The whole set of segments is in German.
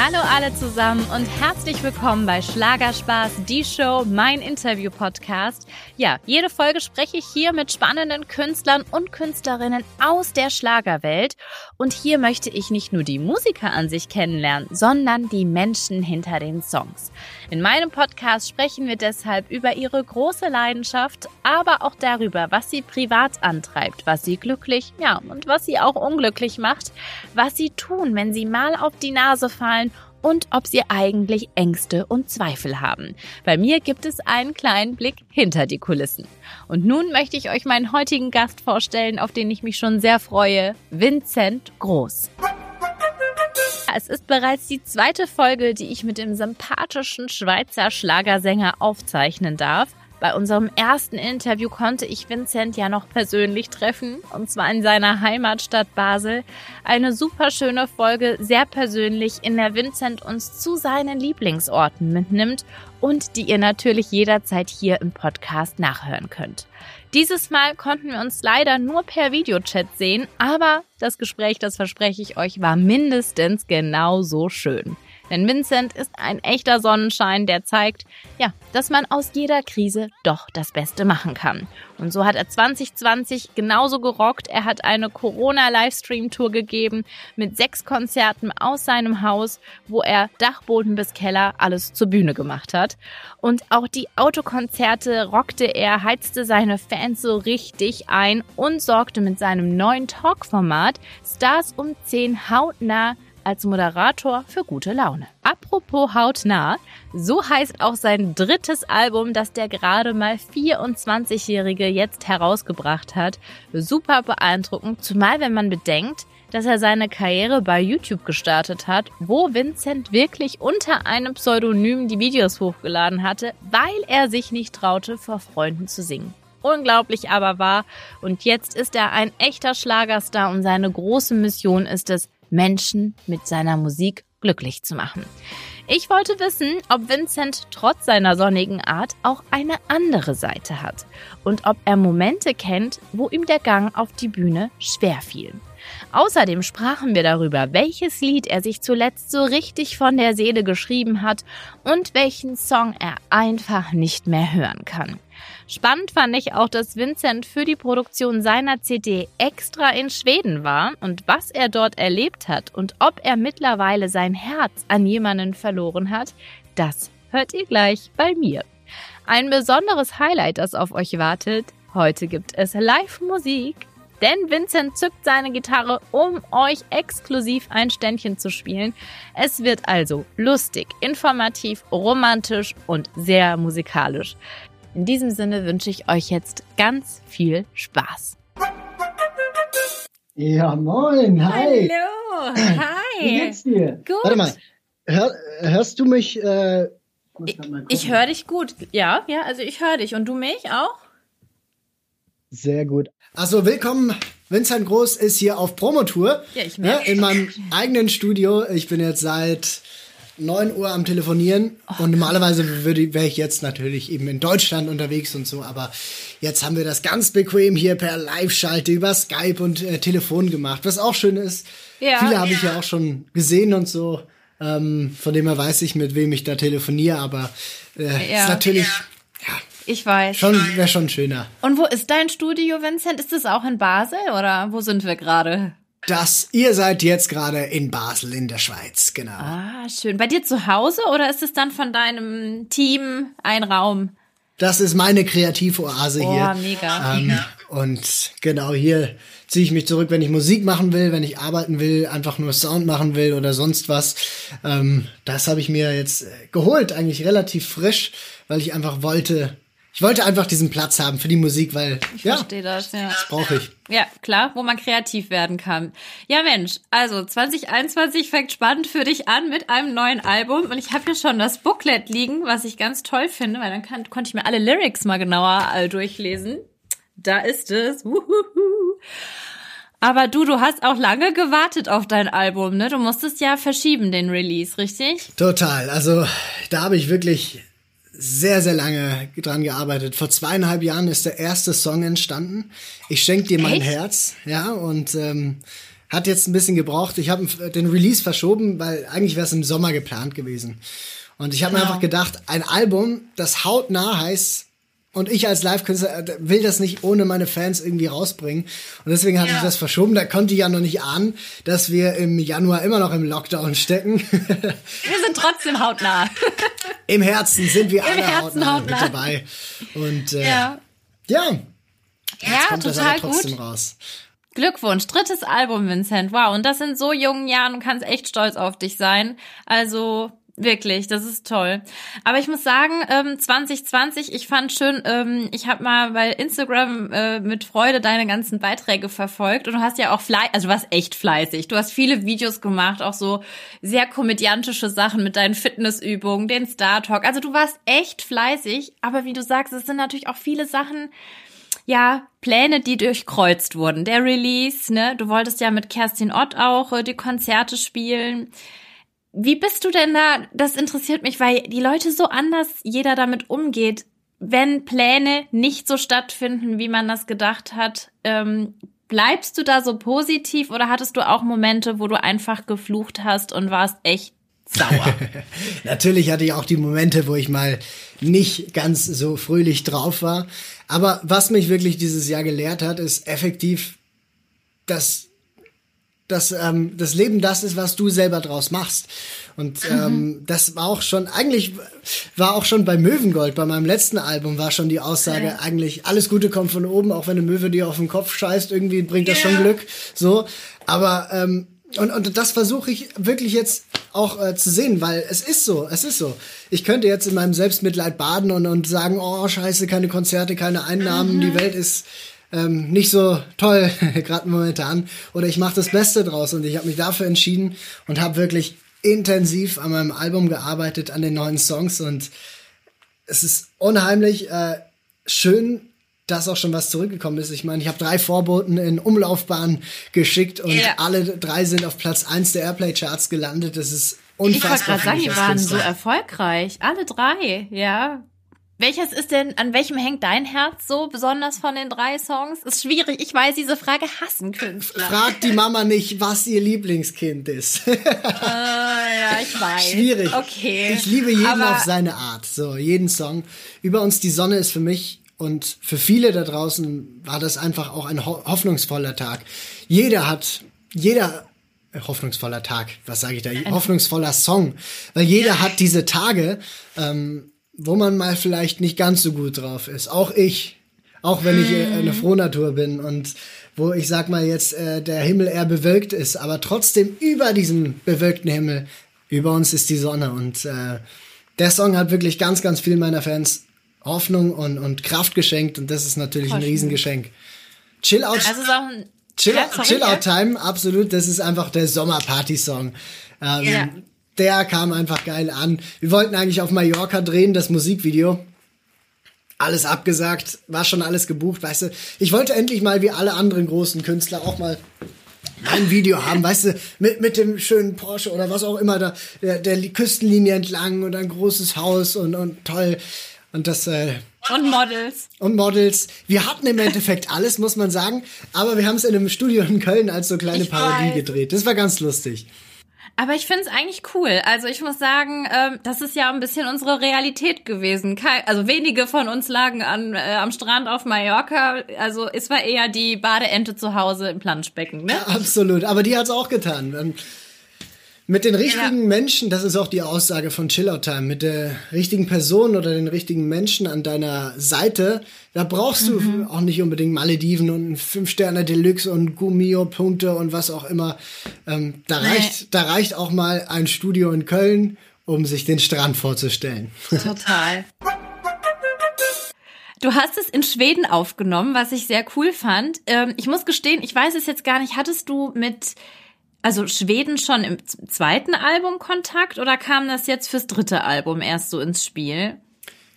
Hallo alle zusammen und herzlich willkommen bei Schlagerspaß, die Show, mein Interview-Podcast. Ja, jede Folge spreche ich hier mit spannenden Künstlern und Künstlerinnen aus der Schlagerwelt. Und hier möchte ich nicht nur die Musiker an sich kennenlernen, sondern die Menschen hinter den Songs. In meinem Podcast sprechen wir deshalb über ihre große Leidenschaft, aber auch darüber, was sie privat antreibt, was sie glücklich, ja, und was sie auch unglücklich macht, was sie tun, wenn sie mal auf die Nase fallen und ob sie eigentlich Ängste und Zweifel haben. Bei mir gibt es einen kleinen Blick hinter die Kulissen. Und nun möchte ich euch meinen heutigen Gast vorstellen, auf den ich mich schon sehr freue, Vincent Groß. Es ist bereits die zweite Folge, die ich mit dem sympathischen Schweizer Schlagersänger aufzeichnen darf. Bei unserem ersten Interview konnte ich Vincent ja noch persönlich treffen, und zwar in seiner Heimatstadt Basel. Eine super schöne Folge, sehr persönlich, in der Vincent uns zu seinen Lieblingsorten mitnimmt und die ihr natürlich jederzeit hier im Podcast nachhören könnt. Dieses Mal konnten wir uns leider nur per Videochat sehen, aber das Gespräch, das verspreche ich euch, war mindestens genauso schön. Denn Vincent ist ein echter Sonnenschein, der zeigt, ja, dass man aus jeder Krise doch das Beste machen kann. Und so hat er 2020 genauso gerockt. Er hat eine Corona-Livestream-Tour gegeben mit sechs Konzerten aus seinem Haus, wo er Dachboden bis Keller alles zur Bühne gemacht hat. Und auch die Autokonzerte rockte er, heizte seine Fans so richtig ein und sorgte mit seinem neuen Talk-Format Stars um 10 hautnah als Moderator für gute Laune. Apropos hautnah, so heißt auch sein drittes Album, das der gerade mal 24-Jährige jetzt herausgebracht hat. Super beeindruckend, zumal wenn man bedenkt, dass er seine Karriere bei YouTube gestartet hat, wo Vincent wirklich unter einem Pseudonym die Videos hochgeladen hatte, weil er sich nicht traute, vor Freunden zu singen. Unglaublich aber wahr. Und jetzt ist er ein echter Schlagerstar und seine große Mission ist es, Menschen mit seiner Musik glücklich zu machen. Ich wollte wissen, ob Vincent trotz seiner sonnigen Art auch eine andere Seite hat und ob er Momente kennt, wo ihm der Gang auf die Bühne schwer fiel. Außerdem sprachen wir darüber, welches Lied er sich zuletzt so richtig von der Seele geschrieben hat und welchen Song er einfach nicht mehr hören kann. Spannend fand ich auch, dass Vincent für die Produktion seiner CD extra in Schweden war und was er dort erlebt hat und ob er mittlerweile sein Herz an jemanden verloren hat, das hört ihr gleich bei mir. Ein besonderes Highlight, das auf euch wartet. Heute gibt es Live-Musik. Denn Vincent zückt seine Gitarre, um euch exklusiv ein Ständchen zu spielen. Es wird also lustig, informativ, romantisch und sehr musikalisch. In diesem Sinne wünsche ich euch jetzt ganz viel Spaß. Ja, moin, hi. Hallo, hi. Wie geht's dir? Gut. Warte mal, hör, hörst du mich? Äh, Ich, ich höre dich gut. Ja, ja, also ich höre dich. Und du mich auch? Sehr gut. Also willkommen, Vincent Groß ist hier auf Promotour. Ja, ich ja, merke. In meinem eigenen Studio. Ich bin jetzt seit 9 Uhr am Telefonieren Oh, und normalerweise würde wäre ich jetzt natürlich eben in Deutschland unterwegs und so, aber jetzt haben wir das ganz bequem hier per Live-Schalte über Skype und äh, Telefon gemacht, was auch schön ist. Ja. Viele habe ich ja auch schon gesehen und so. Ähm, von dem her weiß ich, mit wem ich da telefoniere, aber äh, Ja. ist natürlich Ich weiß. schon wäre schon schöner. Und wo ist dein Studio, Vincent? Ist es auch in Basel oder wo sind wir gerade? Das, ihr seid jetzt gerade in Basel in der Schweiz, genau. Ah, schön. Bei dir zu Hause oder ist es dann von deinem Team ein Raum? Das ist meine Kreativoase Oh, hier. mega. Ähm, und genau hier ziehe ich mich zurück, wenn ich Musik machen will, wenn ich arbeiten will, einfach nur Sound machen will oder sonst was. Ähm, das habe ich mir jetzt äh, geholt, eigentlich relativ frisch, weil ich einfach wollte, ich wollte einfach diesen Platz haben für die Musik, weil Ich ja, verstehe das, ja. das brauche ich. Ja, klar, wo man kreativ werden kann. Ja, Mensch, also 2021 fängt spannend für dich an mit einem neuen Album und ich habe hier schon das Booklet liegen, was ich ganz toll finde, weil dann kann, konnte ich mir alle Lyrics mal genauer all durchlesen. Da ist es. Uhuhu. Aber du, du hast auch lange gewartet auf dein Album, ne? Du musstest ja verschieben den Release, richtig? Total. Also da habe ich wirklich sehr, sehr lange dran gearbeitet. Vor zweieinhalb Jahren ist der erste Song entstanden. Ich schenk dir mein Echt? Herz, ja, und ähm, hat jetzt ein bisschen gebraucht. Ich habe den Release verschoben, weil eigentlich wäre es im Sommer geplant gewesen. Und ich habe mir Genau. einfach gedacht, ein Album, das hautnah heißt, und ich als Live-Künstler äh, will das nicht ohne meine Fans irgendwie rausbringen. Und deswegen hatte Ja. ich das verschoben. Da konnte ich ja noch nicht ahnen, dass wir im Januar immer noch im Lockdown stecken. Wir sind trotzdem hautnah. Im Herzen sind wir Im alle Herzen hautnah mit hautnah. dabei. Und äh, ja. ja, Ja, kommt das total aber trotzdem gut. raus. Glückwunsch, drittes Album, Vincent. Wow, und das in so jungen Jahren, du kannst echt stolz auf dich sein. Also wirklich, das ist toll. Aber ich muss sagen, ähm, 2020, ich fand schön, ähm, ich habe mal bei Instagram äh, mit Freude deine ganzen Beiträge verfolgt und du hast ja auch fleißig, also du warst echt fleißig. Du hast viele Videos gemacht, auch so sehr komödiantische Sachen mit deinen Fitnessübungen, den Star Talk. Also du warst echt fleißig, aber wie du sagst, es sind natürlich auch viele Sachen, ja, Pläne, die durchkreuzt wurden. Der Release, ne? Du wolltest ja mit Kerstin Ott auch äh, die Konzerte spielen. Wie bist du denn da? Das interessiert mich, weil die Leute so anders jeder damit umgeht, wenn Pläne nicht so stattfinden, wie man das gedacht hat. Ähm, bleibst du da so positiv oder hattest du auch Momente, wo du einfach geflucht hast und warst echt sauer? Natürlich hatte ich auch die Momente, wo ich mal nicht ganz so fröhlich drauf war. Aber was mich wirklich dieses Jahr gelehrt hat, ist effektiv, dass dass ähm, das Leben das ist, was du selber draus machst. Und ähm, das war auch schon, eigentlich war auch schon bei Möwengold, bei meinem letzten Album, war schon die Aussage, Ja. eigentlich alles Gute kommt von oben, auch wenn eine Möwe dir auf den Kopf scheißt, irgendwie bringt das schon Glück. So. Aber ähm, und, und das versuche ich wirklich jetzt auch äh, zu sehen, weil es ist so, es ist so. Ich könnte jetzt in meinem Selbstmitleid baden und, und sagen, oh scheiße, keine Konzerte, keine Einnahmen, die Welt ist ähm, nicht so toll, gerade momentan. Oder ich mache das Beste draus und ich habe mich dafür entschieden und habe wirklich intensiv an meinem Album gearbeitet, an den neuen Songs und es ist unheimlich äh, schön, dass auch schon was zurückgekommen ist. Ich meine, ich habe drei Vorboten in Umlaufbahn geschickt und Ja. alle drei sind auf Platz eins der Airplay-Charts gelandet. Das ist Ich wollte unfassbar. gerade sagen, die waren so erfolgreich. Alle drei, ja. Welches ist denn, an welchem hängt dein Herz so besonders von den drei Songs? Ist schwierig. Ich weiß, diese Frage hassen Künstler. Fragt die Mama nicht, was ihr Lieblingskind ist. Äh, ja, ich weiß. Schwierig. Okay. Ich liebe jeden Aber auf seine Art. So, jeden Song. Über uns die Sonne ist für mich und für viele da draußen war das einfach auch ein ho hoffnungsvoller Tag. Jeder hat, jeder äh, hoffnungsvoller Tag, was sage ich da? hoffnungsvoller Song, weil jeder hat diese Tage, ähm, wo man mal vielleicht nicht ganz so gut drauf ist. Auch ich, auch wenn ich äh, eine Frohnatur bin und wo ich sag mal jetzt äh, der Himmel eher bewölkt ist, aber trotzdem über diesem bewölkten Himmel über uns ist die Sonne und äh, der Song hat wirklich ganz, ganz viel meiner Fans Hoffnung und, und Kraft geschenkt und das ist natürlich ein Voll schön. Riesengeschenk. Chill out, Also auch ein Chill, Ja, sorry, Chill. Out Time, absolut. Das ist einfach der Sommerparty-Song. Ähm, Ja. Der kam einfach geil an. Wir wollten eigentlich auf Mallorca drehen, das Musikvideo. Alles abgesagt, war schon alles gebucht, weißt du. Ich wollte endlich mal wie alle anderen großen Künstler auch mal ein Video haben, weißt du, mit, mit dem schönen Porsche oder was auch immer da, der, der Küstenlinie entlang und ein großes Haus und, und toll. Und das, äh, und Models. und Models. Wir hatten im Endeffekt alles, muss man sagen. Aber wir haben es in einem Studio in Köln als so kleine Ich Parodie weiß. gedreht. Das war ganz lustig. Aber ich finde es eigentlich cool. Also ich muss sagen, ähm, das ist ja ein bisschen unsere Realität gewesen. Kei- Also wenige von uns lagen an, äh, am Strand auf Mallorca. Also es war eher die Badeente zu Hause im Planschbecken. Ne? Absolut. Aber die hat's auch getan. Mit den richtigen Ja. Menschen, das ist auch die Aussage von Chillout Time, mit der richtigen Person oder den richtigen Menschen an deiner Seite, da brauchst du auch nicht unbedingt Malediven und fünf Sterne Deluxe und Gummio-Punkte und was auch immer. Ähm, da Nee. reicht, da reicht auch mal ein Studio in Köln, um sich den Strand vorzustellen. Total. Du hast es in Schweden aufgenommen, was ich sehr cool fand. Ähm, ich muss gestehen, ich weiß es jetzt gar nicht. Hattest du mit, also Schweden schon im zweiten Album Kontakt oder kam das jetzt fürs dritte Album erst so ins Spiel?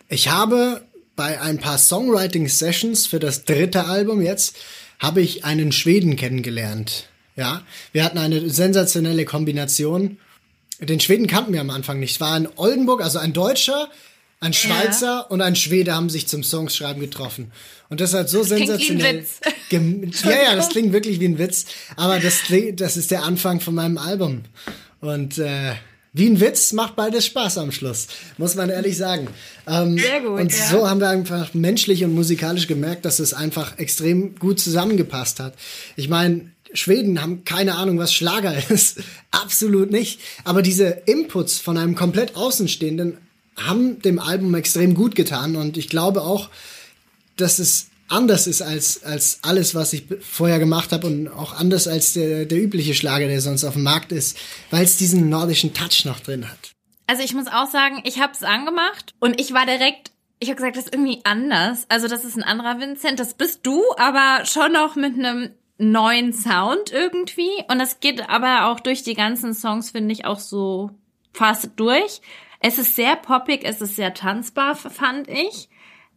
Ich habe bei ein paar Songwriting-Sessions für das dritte Album jetzt, habe ich einen Schweden kennengelernt. Ja, wir hatten eine sensationelle Kombination. Den Schweden kannten wir am Anfang nicht. War in Oldenburg, also ein Deutscher, Ein Schweizer ja. und ein Schwede haben sich zum Songschreiben getroffen. Und das hat so das sensationell. Wie ein Witz. ja, ja, das klingt wirklich wie ein Witz. Aber das, das ist der Anfang von meinem Album. Und äh, wie ein Witz macht beides Spaß am Schluss, muss man ehrlich sagen. Ähm, Sehr gut. Und ja. so haben wir einfach menschlich und musikalisch gemerkt, dass es einfach extrem gut zusammengepasst hat. Ich meine, Schweden haben keine Ahnung, was Schlager ist. Absolut nicht. Aber diese Inputs von einem komplett Außenstehenden haben dem Album extrem gut getan und ich glaube auch, dass es anders ist als, als alles, was ich vorher gemacht habe und auch anders als der, der übliche Schlager, der sonst auf dem Markt ist, weil es diesen nordischen Touch noch drin hat. Also ich muss auch sagen, ich habe es angemacht und ich war direkt, ich habe gesagt, das ist irgendwie anders. Also das ist ein anderer Vincent, das bist du, aber schon noch mit einem neuen Sound irgendwie. Und das geht aber auch durch die ganzen Songs, finde ich, auch so fast durch. Es ist sehr poppig, es ist sehr tanzbar, fand ich.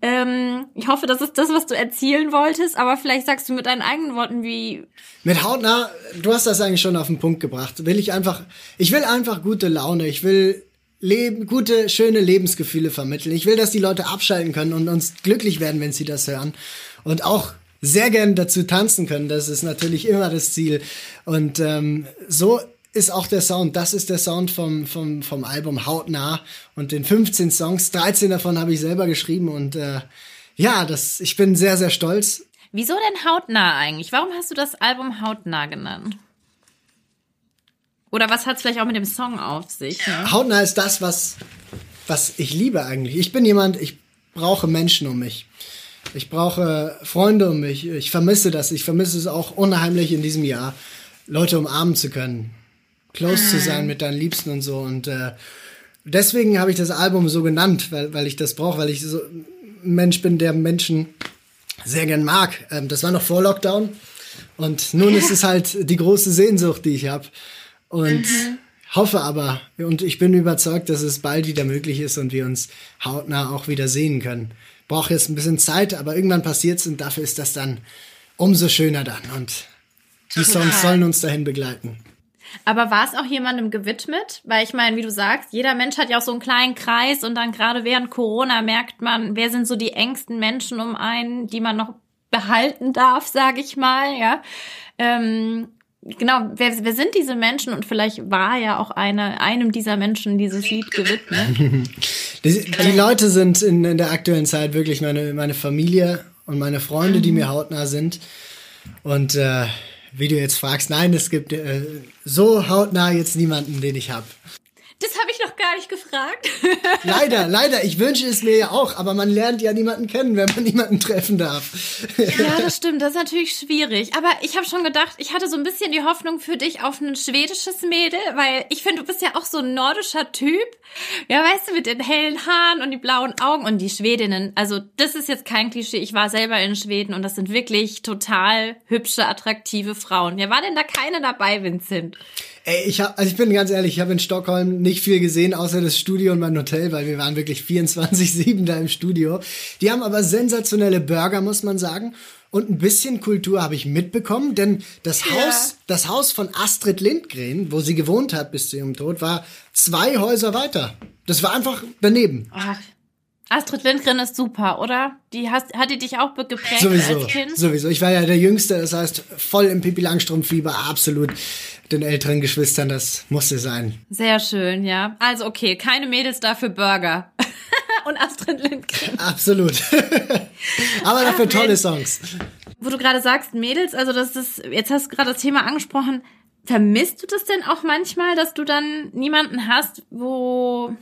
Ähm, ich hoffe, das ist das, was du erzielen wolltest, aber vielleicht sagst du mit deinen eigenen Worten, wie. Mit Hautnah, du hast das eigentlich schon auf den Punkt gebracht. Will ich einfach, ich will einfach gute Laune, ich will Leben, gute, schöne Lebensgefühle vermitteln. Ich will, dass die Leute abschalten können und uns glücklich werden, wenn sie das hören. Und auch sehr gern dazu tanzen können. Das ist natürlich immer das Ziel. Und ähm, so ist auch der Sound. Das ist der Sound vom, vom, vom Album Hautnah. Und den 15 Songs, 13 davon habe ich selber geschrieben. Und äh, ja, das, ich bin sehr, sehr stolz. Wieso denn Hautnah eigentlich? Warum hast du das Album Hautnah genannt? Oder was hat es vielleicht auch mit dem Song auf sich? Ne? Hautnah ist das, was, was ich liebe eigentlich. Ich bin jemand, ich brauche Menschen um mich. Ich brauche Freunde um mich. Ich vermisse das. Ich vermisse es auch unheimlich in diesem Jahr, Leute umarmen zu können close zu sein mit deinen Liebsten und so. Und äh, deswegen habe ich das Album so genannt, weil, weil ich das brauche, weil ich so ein Mensch bin, der Menschen sehr gern mag. Ähm, das war noch vor Lockdown. Und nun ist es halt die große Sehnsucht, die ich habe. Und mhm. hoffe aber, und ich bin überzeugt, dass es bald wieder möglich ist und wir uns hautnah auch wieder sehen können. Braucht jetzt ein bisschen Zeit, aber irgendwann passiert's und dafür ist das dann umso schöner dann. Und die Songs sollen uns dahin begleiten. Aber war es auch jemandem gewidmet? Weil ich meine, wie du sagst, jeder Mensch hat ja auch so einen kleinen Kreis und dann gerade während Corona merkt man, wer sind so die engsten Menschen um einen, die man noch behalten darf, sage ich mal, ja. Ähm, genau, wer, wer sind diese Menschen und vielleicht war ja auch eine, einem dieser Menschen dieses Lied gewidmet. die, die Leute sind in, in der aktuellen Zeit wirklich meine, meine Familie und meine Freunde, die mir hautnah sind. Und äh, wie du jetzt fragst, nein, es gibt äh, so hautnah jetzt niemanden, den ich habe. Das habe ich noch gar nicht gefragt. leider, leider. Ich wünsche es mir ja auch, aber man lernt ja niemanden kennen, wenn man niemanden treffen darf. ja, das stimmt. Das ist natürlich schwierig. Aber ich habe schon gedacht, ich hatte so ein bisschen die Hoffnung für dich auf ein schwedisches Mädel, weil ich finde, du bist ja auch so ein nordischer Typ. Ja, weißt du, mit den hellen Haaren und die blauen Augen und die Schwedinnen. Also, das ist jetzt kein Klischee. Ich war selber in Schweden und das sind wirklich total hübsche, attraktive Frauen. Ja, war denn da keine dabei, Vincent? Ey, ich hab, also ich bin ganz ehrlich, ich habe in Stockholm nicht viel gesehen, außer das Studio und mein Hotel, weil wir waren wirklich 24-7 da im Studio. Die haben aber sensationelle Burger, muss man sagen. Und ein bisschen Kultur habe ich mitbekommen, denn das ja. Haus, das Haus von Astrid Lindgren, wo sie gewohnt hat bis zu ihrem Tod, war zwei Häuser weiter. Das war einfach daneben. Ach, Astrid Lindgren ist super, oder? Die hast, hat die dich auch geprägt sowieso, als Kind? Sowieso. Ich war ja der Jüngste, das heißt voll im Pipi Langstrumpf-Fieber, absolut. Den älteren Geschwistern, das musste sein. Sehr schön, ja. Also okay, keine Mädels dafür Burger. Und Astrid Lindgren. Absolut. Aber dafür tolle Songs. Wo du gerade sagst, Mädels, also das ist, jetzt hast du gerade das Thema angesprochen. Vermisst du das denn auch manchmal, dass du dann niemanden hast, wo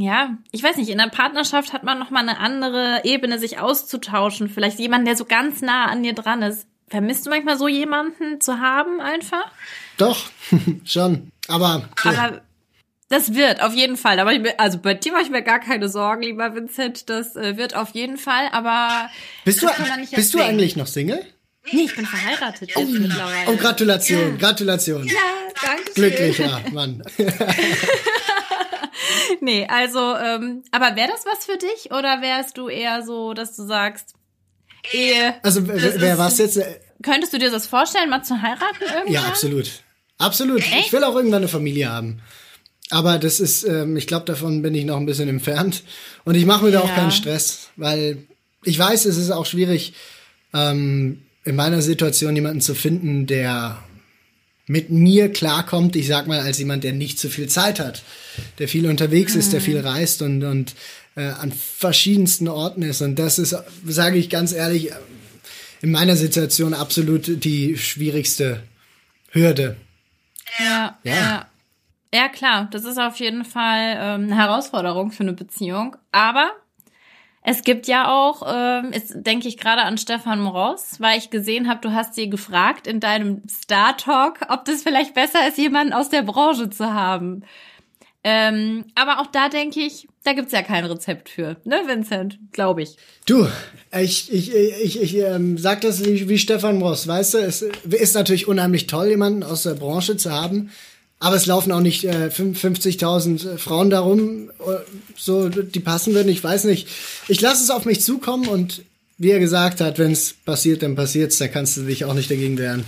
ja, ich weiß nicht, in der Partnerschaft hat man noch mal eine andere Ebene, sich auszutauschen. Vielleicht jemanden, der so ganz nah an dir dran ist. Vermisst du manchmal so jemanden zu haben einfach? Doch, schon. Aber, Aber das wird auf jeden Fall. Aber ich, also bei dir mache ich mir gar keine Sorgen, lieber Vincent. Das äh, wird auf jeden Fall. Aber bist du bist du eigentlich noch Single? Nee, ich bin verheiratet oh. Oh, Gratulation. Gratulation. Ja, danke schön. Glücklicher Mann. nee, also, ähm, aber wäre das was für dich oder wärst du eher so, dass du sagst, Ehe. Also, wer war es jetzt? Könntest du dir das vorstellen, mal zu heiraten irgendwann? Ja, absolut. Absolut. Echt? Ich will auch irgendwann eine Familie haben. Aber das ist, ähm, ich glaube, davon bin ich noch ein bisschen entfernt. Und ich mache mir da auch Ja. keinen Stress, weil ich weiß, es ist auch schwierig, ähm, in meiner Situation jemanden zu finden, der mit mir klarkommt, ich sag mal, als jemand, der nicht so viel Zeit hat, der viel unterwegs ist, der viel reist und, und äh, an verschiedensten Orten ist. Und das ist, sage ich ganz ehrlich, in meiner Situation absolut die schwierigste Hürde. Ja, Ja. ja. Ja, klar, das ist auf jeden Fall ähm, eine Herausforderung für eine Beziehung. Aber es gibt ja auch, ähm, jetzt denke ich gerade an Stefan Moros, weil ich gesehen habe, du hast sie gefragt in deinem Star Talk, ob das vielleicht besser ist, jemanden aus der Branche zu haben. Ähm, aber auch da denke ich, da gibt's ja kein Rezept für, ne, Vincent? Glaube ich. Du, ich, ich, ich, ich ähm, sag das wie, wie Stefan Ross, weißt du, es ist natürlich unheimlich toll, jemanden aus der Branche zu haben, aber es laufen auch nicht äh, 50.000 Frauen darum, äh, so, die passen würden, ich weiß nicht. Ich lasse es auf mich zukommen und wie er gesagt hat, wenn es passiert, dann passiert's, da kannst du dich auch nicht dagegen wehren.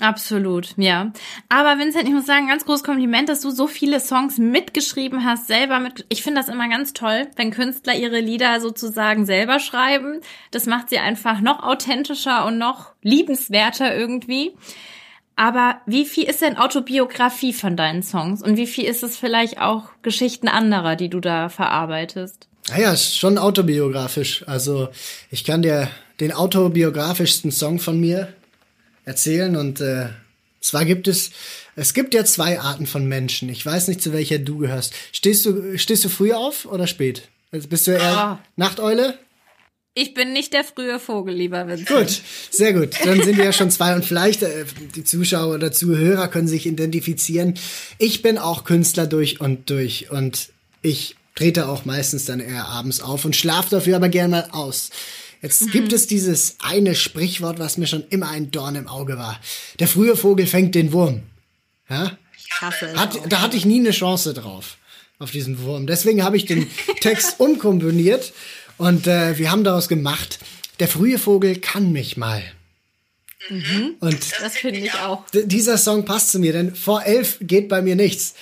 Absolut, ja. Aber Vincent, ich muss sagen, ganz großes Kompliment, dass du so viele Songs mitgeschrieben hast, selber mit. Ich finde das immer ganz toll, wenn Künstler ihre Lieder sozusagen selber schreiben. Das macht sie einfach noch authentischer und noch liebenswerter irgendwie. Aber wie viel ist denn Autobiografie von deinen Songs und wie viel ist es vielleicht auch Geschichten anderer, die du da verarbeitest? Naja, ist schon autobiografisch. Also ich kann dir den autobiografischsten Song von mir erzählen und äh, zwar gibt es es gibt ja zwei Arten von Menschen. Ich weiß nicht zu welcher du gehörst. Stehst du stehst du früh auf oder spät? Also bist du eher Ah. Nachteule? Ich bin nicht der frühe Vogel, lieber Vincent. Gut, sehr gut. Dann sind wir ja schon zwei und vielleicht äh, die Zuschauer oder Zuhörer können sich identifizieren. Ich bin auch Künstler durch und durch und ich trete auch meistens dann eher abends auf und schlafe dafür aber gerne mal aus. Jetzt gibt es dieses eine Sprichwort, was mir schon immer ein Dorn im Auge war. Der frühe Vogel fängt den Wurm. Ja? Hat, da hatte ich nie eine Chance drauf, auf diesen Wurm. Deswegen habe ich den Text umkomponiert und äh, wir haben daraus gemacht, der frühe Vogel kann mich mal. Und Das finde ich auch. dieser Song passt zu mir, denn vor elf geht bei mir nichts.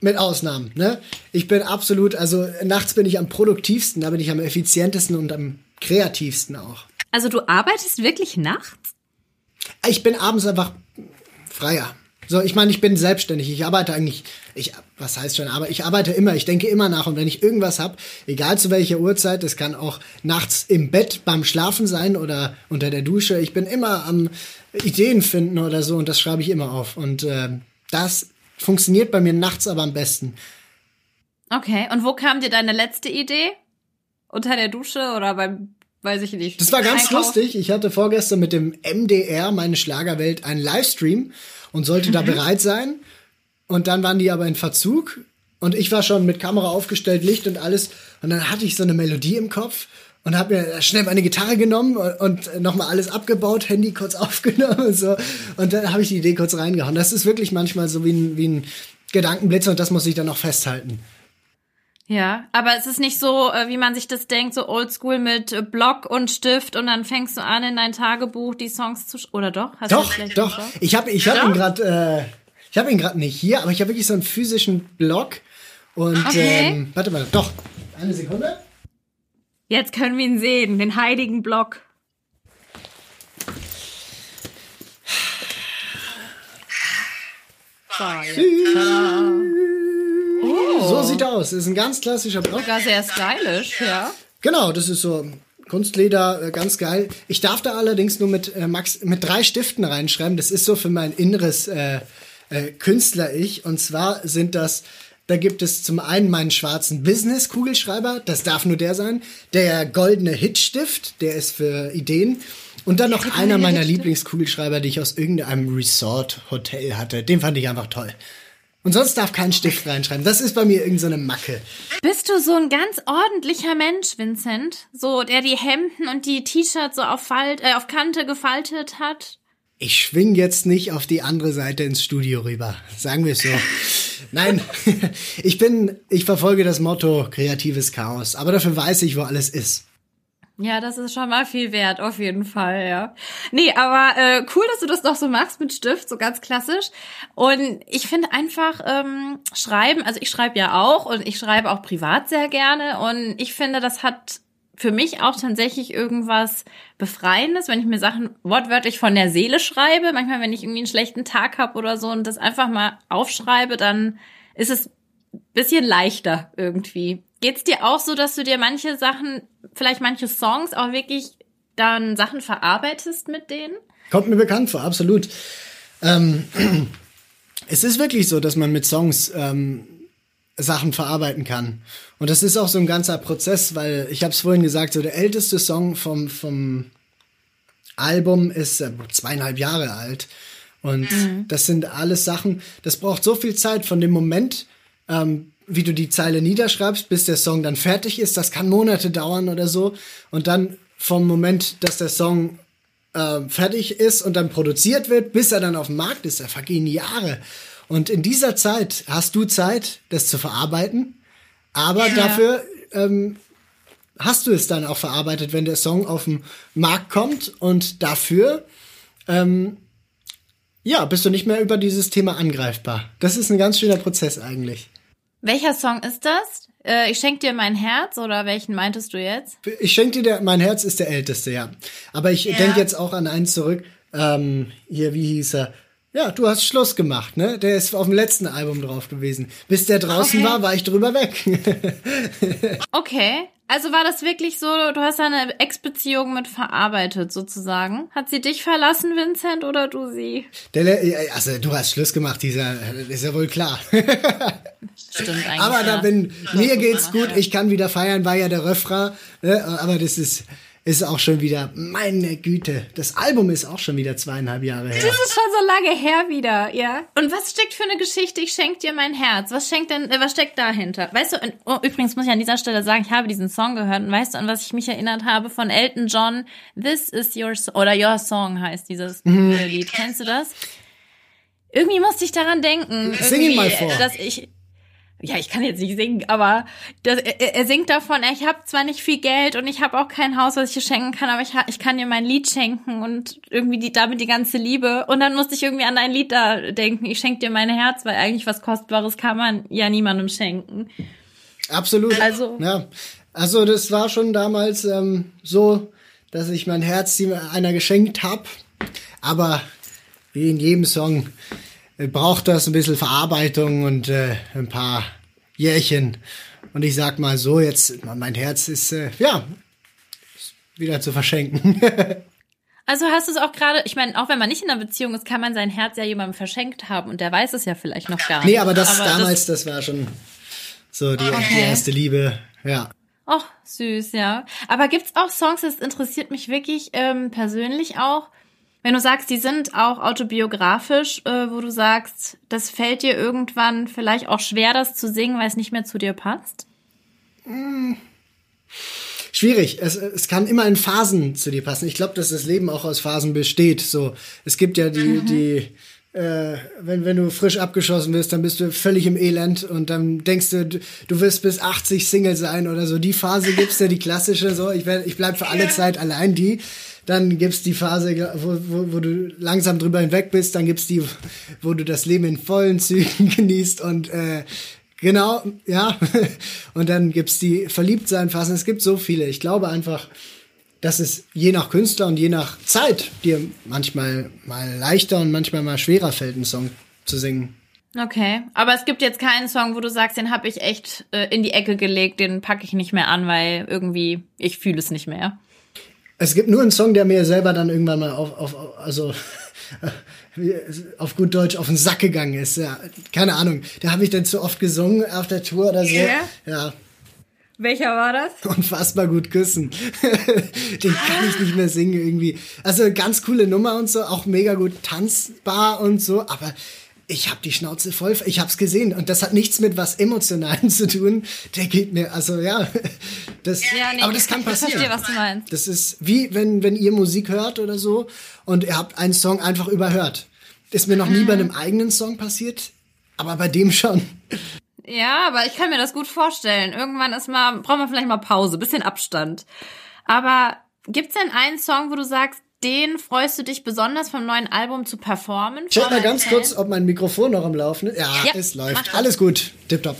Mit Ausnahmen, ne? Ich bin absolut, also nachts bin ich am produktivsten, da bin ich am effizientesten und am kreativsten auch. Also du arbeitest wirklich nachts? Ich bin abends einfach freier. So, ich meine, ich bin selbstständig. Ich arbeite eigentlich, ich, was heißt schon, aber ich arbeite immer, ich denke immer nach. Und wenn ich irgendwas hab, egal zu welcher Uhrzeit, das kann auch nachts im Bett beim Schlafen sein oder unter der Dusche. Ich bin immer am Ideen finden oder so und das schreibe ich immer auf. Und äh, das funktioniert bei mir nachts aber am besten. Okay, und wo kam dir deine letzte Idee? Unter der Dusche oder beim, weiß ich nicht. Das war ganz Einkauf? lustig. Ich hatte vorgestern mit dem MDR, meine Schlagerwelt, einen Livestream und sollte Mhm. da bereit sein. Und dann waren die aber in Verzug. Und ich war schon mit Kamera aufgestellt, Licht und alles. Und dann hatte ich so eine Melodie im Kopf und habe mir schnell meine Gitarre genommen und nochmal alles abgebaut, Handy kurz aufgenommen und so. Und dann habe ich die Idee kurz reingehauen. Das ist wirklich manchmal so wie ein, wie ein Gedankenblitz und das muss ich dann noch festhalten. Ja, aber es ist nicht so, äh, wie man sich das denkt, so oldschool mit äh, Block und Stift und dann fängst du an, in dein Tagebuch die Songs zu... sch- Oder doch? Hast du Doch, vielleicht doch. Block? Ich habe ich hab ihn gerade, äh, ich habe ihn gerade nicht hier, aber ich habe wirklich so einen physischen Blog und Okay. ähm, warte mal, doch. Eine Sekunde. Jetzt können wir ihn sehen, den heiligen Block. So, jetzt. So sieht er aus. Ist ein ganz klassischer Blog. Sogar sehr stylisch, ja. Genau, das ist so Kunstleder, äh, ganz geil. Ich darf da allerdings nur mit äh, Max mit drei Stiften reinschreiben. Das ist so für mein inneres äh, äh, Künstler-Ich. Und zwar sind das, da gibt es zum einen meinen schwarzen Business-Kugelschreiber, das darf nur der sein. Der goldene Hitstift, der ist für Ideen. Und dann noch einer meiner. Lieblingskugelschreiber, die ich aus irgendeinem Resort-Hotel hatte. Den fand ich einfach toll. Und sonst darf kein Stift reinschreiben. Das ist bei mir irgendeine so eine Macke. Bist du so ein ganz ordentlicher Mensch, Vincent? So, der die Hemden und die T-Shirts so auf, Falt, äh, auf Kante gefaltet hat? Ich schwing jetzt nicht auf die andere Seite ins Studio rüber. Sagen wir es so. Nein, ich bin, ich verfolge das Motto kreatives Chaos. Aber dafür weiß ich, wo alles ist. Ja, das ist schon mal viel wert, auf jeden Fall, ja. Nee, aber äh, cool, dass du das doch so machst mit Stift, so ganz klassisch. Und ich finde einfach ähm, schreiben, also ich schreibe ja auch und ich schreibe auch privat sehr gerne. Und ich finde, das hat für mich auch tatsächlich irgendwas Befreiendes, wenn ich mir Sachen wortwörtlich von der Seele schreibe. Manchmal, wenn ich irgendwie einen schlechten Tag habe oder so und das einfach mal aufschreibe, dann ist es bisschen leichter irgendwie. Geht's dir auch so, dass du dir manche Sachen, vielleicht manche Songs auch wirklich dann Sachen verarbeitest mit denen? Kommt mir bekannt vor, absolut. Ähm, es ist wirklich so, dass man mit Songs ähm, Sachen verarbeiten kann. Und das ist auch so ein ganzer Prozess, weil ich habe es vorhin gesagt, so der älteste Song vom, vom Album ist äh, zweieinhalb Jahre alt. Und mhm. das sind alles Sachen, das braucht so viel Zeit von dem Moment, ähm, wie du die Zeile niederschreibst, bis der Song dann fertig ist. Das kann Monate dauern oder so. Und dann vom Moment, dass der Song äh, fertig ist und dann produziert wird, bis er dann auf dem Markt ist, da vergehen Jahre. Und in dieser Zeit hast du Zeit, das zu verarbeiten. Aber ja. dafür ähm, hast du es dann auch verarbeitet, wenn der Song auf den Markt kommt. Und dafür ähm, ja, bist du nicht mehr über dieses Thema angreifbar. Das ist ein ganz schöner Prozess eigentlich. Welcher Song ist das? Äh, ich schenke dir mein Herz oder welchen meintest du jetzt? Ich schenke dir mein Herz ist der älteste, ja. Aber ich ja. denke jetzt auch an einen zurück. Ähm, hier, wie hieß er? Ja, du hast Schluss gemacht, ne? Der ist auf dem letzten Album drauf gewesen. Bis der draußen okay. war, war ich drüber weg. okay. Also war das wirklich so, du hast eine Ex-Beziehung mit verarbeitet sozusagen. Hat sie dich verlassen, Vincent, oder du sie? Der, also du hast Schluss gemacht, dieser, ist ja wohl klar. Stimmt eigentlich. Aber da bin, mir geht's gut, ich kann wieder feiern, war ja der Refrain. Ne? Aber das ist, ist auch schon wieder, meine Güte, das Album ist auch schon wieder zweieinhalb Jahre her. Das ist schon so lange her wieder, ja. Und was steckt für eine Geschichte? Ich schenke dir mein Herz. Was schenkt denn, äh, was steckt dahinter? Weißt du, und, oh, übrigens muss ich an dieser Stelle sagen, ich habe diesen Song gehört und weißt du, an was ich mich erinnert habe? Von Elton John, This is your, so oder Your Song heißt dieses mhm. Lied. Kennst du das? Irgendwie musste ich daran denken. Sing ihn mal vor. Dass ich, ja, ich kann jetzt nicht singen, aber das, er, er singt davon, ich habe zwar nicht viel Geld und ich habe auch kein Haus, was ich dir schenken kann, aber ich, ich kann dir mein Lied schenken und irgendwie die, damit die ganze Liebe. Und dann musste ich irgendwie an ein Lied da denken, ich schenke dir mein Herz, weil eigentlich was Kostbares kann man ja niemandem schenken. Absolut. Also, ja. Also das war schon damals ähm, so, dass ich mein Herz einer geschenkt hab, aber wie in jedem Song braucht das ein bisschen Verarbeitung und äh, ein paar Jährchen. Und ich sag mal so, jetzt, mein Herz ist, äh, ja, wieder zu verschenken. also hast du es auch gerade, ich meine, auch wenn man nicht in einer Beziehung ist, kann man sein Herz ja jemandem verschenkt haben und der weiß es ja vielleicht noch gar nicht. Nee, aber das aber damals, das, das, war schon so die, okay. die erste Liebe, ja. Ach, süß, ja. Aber gibt's auch Songs, das interessiert mich wirklich ähm, persönlich auch, wenn du sagst, die sind auch autobiografisch, äh, wo du sagst, das fällt dir irgendwann vielleicht auch schwer, das zu singen, weil es nicht mehr zu dir passt? Hm. Schwierig. Es, es kann immer in Phasen zu dir passen. Ich glaube, dass das Leben auch aus Phasen besteht. So, es gibt ja die, mhm. die, äh, wenn, wenn du frisch abgeschossen wirst, dann bist du völlig im Elend und dann denkst du, du, wirst bis 80 Single sein oder so. Die Phase gibt's ja, die klassische, so, ich, werd, ich bleib für alle Zeit allein die. Dann gibt's die Phase, wo, wo, wo du langsam drüber hinweg bist. Dann gibt's die, wo du das Leben in vollen Zügen genießt und äh, genau, ja. und dann gibt's die Verliebtsein-Phasen. Es gibt so viele. Ich glaube einfach, dass es je nach Künstler und je nach Zeit dir manchmal mal leichter und manchmal mal schwerer fällt, einen Song zu singen. Okay, aber es gibt jetzt keinen Song, wo du sagst, den habe ich echt äh, in die Ecke gelegt, den packe ich nicht mehr an, weil irgendwie ich fühle es nicht mehr. Es gibt nur einen Song, der mir selber dann irgendwann mal auf, auf also auf gut Deutsch auf den Sack gegangen ist. Ja, keine Ahnung. Da habe ich dann zu oft gesungen auf der Tour oder so. Yeah. Ja. Welcher war das? Unfassbar gut küssen. Den kann ich nicht mehr singen irgendwie. Also ganz coole Nummer und so, auch mega gut tanzbar und so, aber ich habe die Schnauze voll, ich habe es gesehen und das hat nichts mit was Emotionalen zu tun. Der geht mir, also ja, das, ja, nee, aber das kann passieren. Ich verstehe, was du meinst. Das ist wie wenn wenn ihr Musik hört oder so und ihr habt einen Song einfach überhört. Ist mir noch nie bei mhm. einem eigenen Song passiert, aber bei dem schon. Ja, aber ich kann mir das gut vorstellen. Irgendwann ist mal braucht man vielleicht mal Pause, bisschen Abstand. Aber gibt's denn einen Song, wo du sagst, den freust du dich besonders vom neuen Album zu performen? Check mal ganz kurz, ob mein Mikrofon noch am Laufen ist. Ja, ja es läuft. Alles gut. Tipptopp.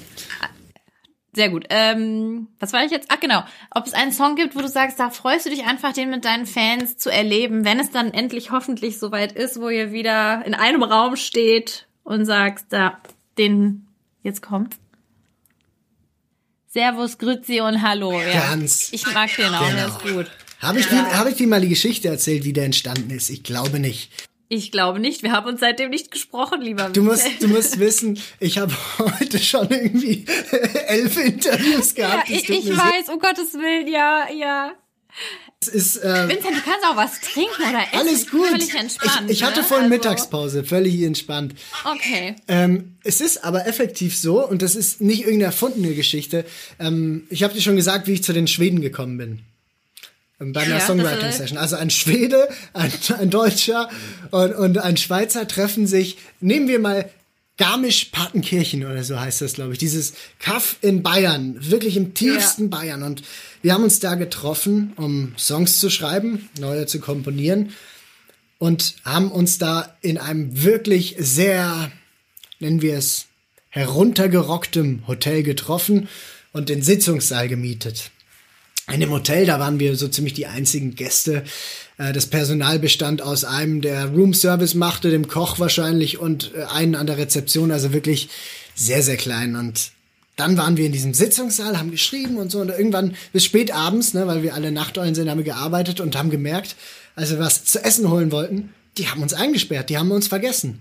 Sehr gut. Ähm, was war ich jetzt? Ach genau. Ob es einen Song gibt, wo du sagst, da freust du dich einfach, den mit deinen Fans zu erleben, wenn es dann endlich hoffentlich soweit ist, wo ihr wieder in einem Raum steht und sagst, da, den, jetzt kommt. Servus, Grüezi und Hallo. Ja. Ganz. Ich mag den auch, genau. der ist gut. Habe ich, ja. hab ich dir mal die Geschichte erzählt, wie der entstanden ist? Ich glaube nicht. Ich glaube nicht. Wir haben uns seitdem nicht gesprochen, lieber. Du musst, du musst wissen, ich habe heute schon irgendwie elf Interviews gehabt. Ja, ich, ich weiß, um Gottes Willen, ja, ja. Es ist, äh, Vincent, du kannst auch was trinken oder essen. Alles gut. Völlig entspannt. Ich, ich hatte ne? vorhin also. Mittagspause, völlig entspannt. Okay. Ähm, es ist aber effektiv so, und das ist nicht irgendeine erfundene Geschichte. Ähm, ich habe dir schon gesagt, wie ich zu den Schweden gekommen bin bei einer ja, Songwriting-Session. Also ein Schwede, ein, ein Deutscher und, und ein Schweizer treffen sich. Nehmen wir mal Garmisch-Partenkirchen oder so heißt das, glaube ich. Dieses Kaff in Bayern, wirklich im tiefsten ja. Bayern. Und wir haben uns da getroffen, um Songs zu schreiben, neue zu komponieren und haben uns da in einem wirklich sehr, nennen wir es, heruntergerocktem Hotel getroffen und den Sitzungssaal gemietet in dem Hotel, da waren wir so ziemlich die einzigen Gäste. Äh, das Personal bestand aus einem, der Roomservice machte, dem Koch wahrscheinlich und äh, einen an der Rezeption, also wirklich sehr, sehr klein. Und dann waren wir in diesem Sitzungssaal, haben geschrieben und so und irgendwann bis spät abends, ne, weil wir alle Nachteulen sind, haben wir gearbeitet und haben gemerkt, als wir was zu essen holen wollten, die haben uns eingesperrt, die haben uns vergessen.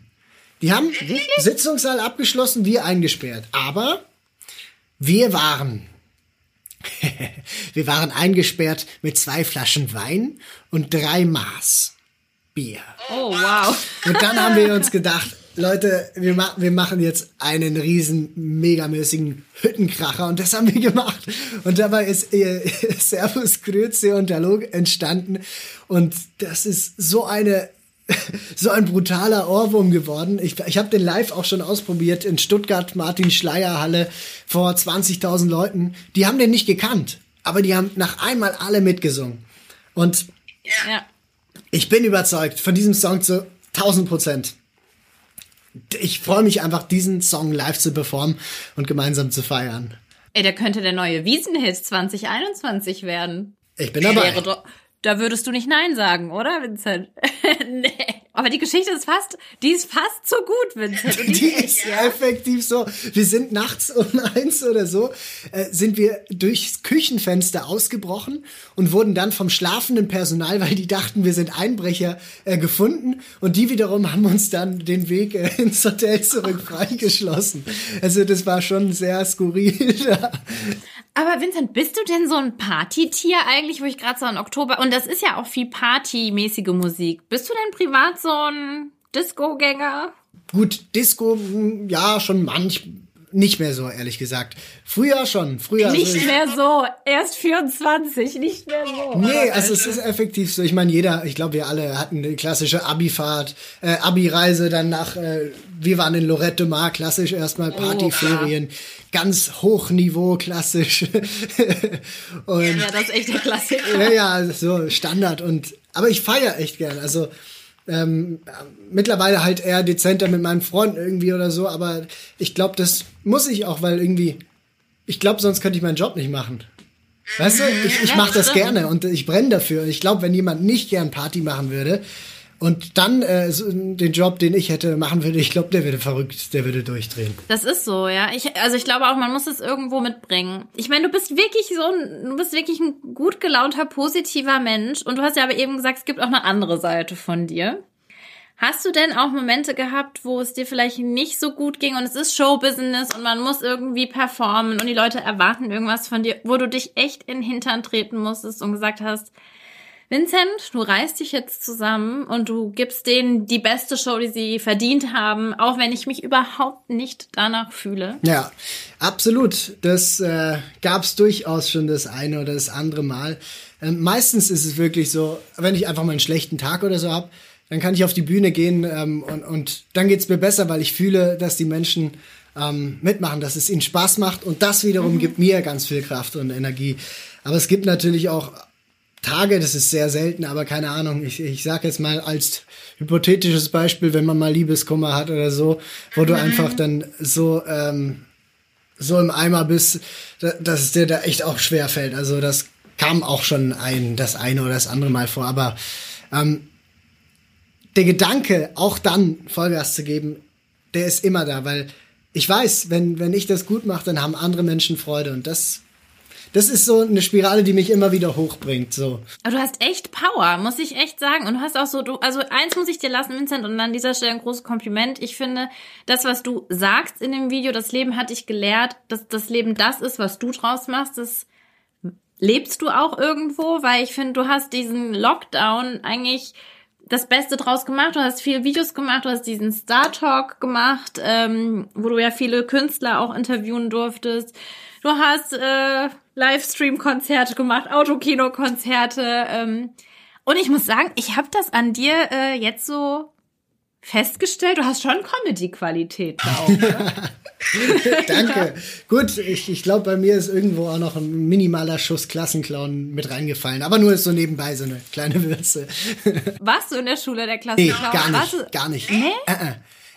Die haben Wirklich? Sitzungssaal abgeschlossen, wir eingesperrt. Aber wir waren Wir waren eingesperrt mit zwei Flaschen Wein und drei Maß Bier. Oh, wow. Und dann haben wir uns gedacht, Leute, wir, ma wir machen jetzt einen riesen, megamäßigen Hüttenkracher und das haben wir gemacht. Und dabei ist äh, Servus, Grüezi und Hallo entstanden und das ist so eine so ein brutaler Ohrwurm geworden. Ich, ich habe den live auch schon ausprobiert in Stuttgart, Martin Schleier Halle vor 20.000 Leuten. Die haben den nicht gekannt, aber die haben nach einmal alle mitgesungen. Und ja. ich bin überzeugt von diesem Song zu 1000 Prozent. Ich freue mich einfach, diesen Song live zu performen und gemeinsam zu feiern. Ey, der könnte der neue Wiesenhit 2021 werden. Ich bin dabei. Da würdest du nicht Nein sagen, oder, Vincent? nee. Aber die Geschichte ist fast, die ist fast so gut, Vincent. die, die ist ja. effektiv so. Wir sind nachts um eins oder so, äh, sind wir durchs Küchenfenster ausgebrochen und wurden dann vom schlafenden Personal, weil die dachten, wir sind Einbrecher, äh, gefunden. Und die wiederum haben uns dann den Weg äh, ins Hotel zurück freigeschlossen. Also das war schon sehr skurril. Aber Vincent, bist du denn so ein Partytier eigentlich, wo ich gerade so im Oktober und das ist ja auch viel partymäßige Musik. Bist du denn privat so ein Disco-Gänger? Gut, Disco, hm, ja, schon manch, nicht mehr so, ehrlich gesagt. Früher schon, früher. Nicht also mehr so, erst 24, nicht mehr so. Nee, also es ist effektiv so. Ich meine, jeder, ich glaube, wir alle hatten eine klassische Abi-Fahrt, äh, Abi-Reise, dann nach, äh, wir waren in Lorette Mar, klassisch erstmal oh, Partyferien, oh, ganz Hochniveau, klassisch. und, ja, das ist echt der Klassiker. Ja, ja, so Standard und, aber ich feiere echt gern, also, ähm, mittlerweile halt eher dezenter mit meinen Freunden irgendwie oder so, aber ich glaube, das muss ich auch, weil irgendwie, ich glaube, sonst könnte ich meinen Job nicht machen. Weißt du, ich, ich mache das gerne und ich brenne dafür. Ich glaube, wenn jemand nicht gern Party machen würde, und dann äh, den Job, den ich hätte machen würde, ich glaube, der würde verrückt, der würde durchdrehen. Das ist so, ja. Ich, also ich glaube auch, man muss es irgendwo mitbringen. Ich meine, du bist wirklich so ein, du bist wirklich ein gut gelaunter, positiver Mensch. Und du hast ja aber eben gesagt, es gibt auch eine andere Seite von dir. Hast du denn auch Momente gehabt, wo es dir vielleicht nicht so gut ging und es ist Showbusiness und man muss irgendwie performen und die Leute erwarten irgendwas von dir, wo du dich echt in den Hintern treten musstest und gesagt hast, Vincent, du reißt dich jetzt zusammen und du gibst denen die beste Show, die sie verdient haben, auch wenn ich mich überhaupt nicht danach fühle. Ja, absolut. Das äh, gab es durchaus schon das eine oder das andere Mal. Ähm, meistens ist es wirklich so, wenn ich einfach mal einen schlechten Tag oder so habe, dann kann ich auf die Bühne gehen ähm, und, und dann geht's mir besser, weil ich fühle, dass die Menschen ähm, mitmachen, dass es ihnen Spaß macht und das wiederum mhm. gibt mir ganz viel Kraft und Energie. Aber es gibt natürlich auch Tage, das ist sehr selten, aber keine Ahnung, ich, ich sag jetzt mal als hypothetisches Beispiel, wenn man mal Liebeskummer hat oder so, wo du mhm. einfach dann so, ähm, so im Eimer bist, dass es dir da echt auch schwer fällt. Also das kam auch schon ein, das eine oder das andere Mal vor, aber ähm, der Gedanke, auch dann Vollgas zu geben, der ist immer da, weil ich weiß, wenn, wenn ich das gut mache, dann haben andere Menschen Freude und das das ist so eine Spirale, die mich immer wieder hochbringt. So. Aber du hast echt Power, muss ich echt sagen. Und du hast auch so, du, also eins muss ich dir lassen, Vincent, und an dieser Stelle ein großes Kompliment. Ich finde, das, was du sagst in dem Video, das Leben hat dich gelehrt, dass das Leben das ist, was du draus machst, das lebst du auch irgendwo, weil ich finde, du hast diesen Lockdown eigentlich das Beste draus gemacht. Du hast viele Videos gemacht, du hast diesen Star Talk gemacht, ähm, wo du ja viele Künstler auch interviewen durftest. Du hast äh, Livestream-Konzerte gemacht, Autokino-Konzerte. Ähm, und ich muss sagen, ich habe das an dir äh, jetzt so festgestellt. Du hast schon Comedy-Qualität auch. Ne? Danke. Gut, ich, ich glaube, bei mir ist irgendwo auch noch ein minimaler Schuss Klassenclown mit reingefallen. Aber nur ist so nebenbei so eine kleine Würze. Warst du in der Schule der Klassenclown? Nee, gar nicht. Gar nicht. Nee? Äh, äh.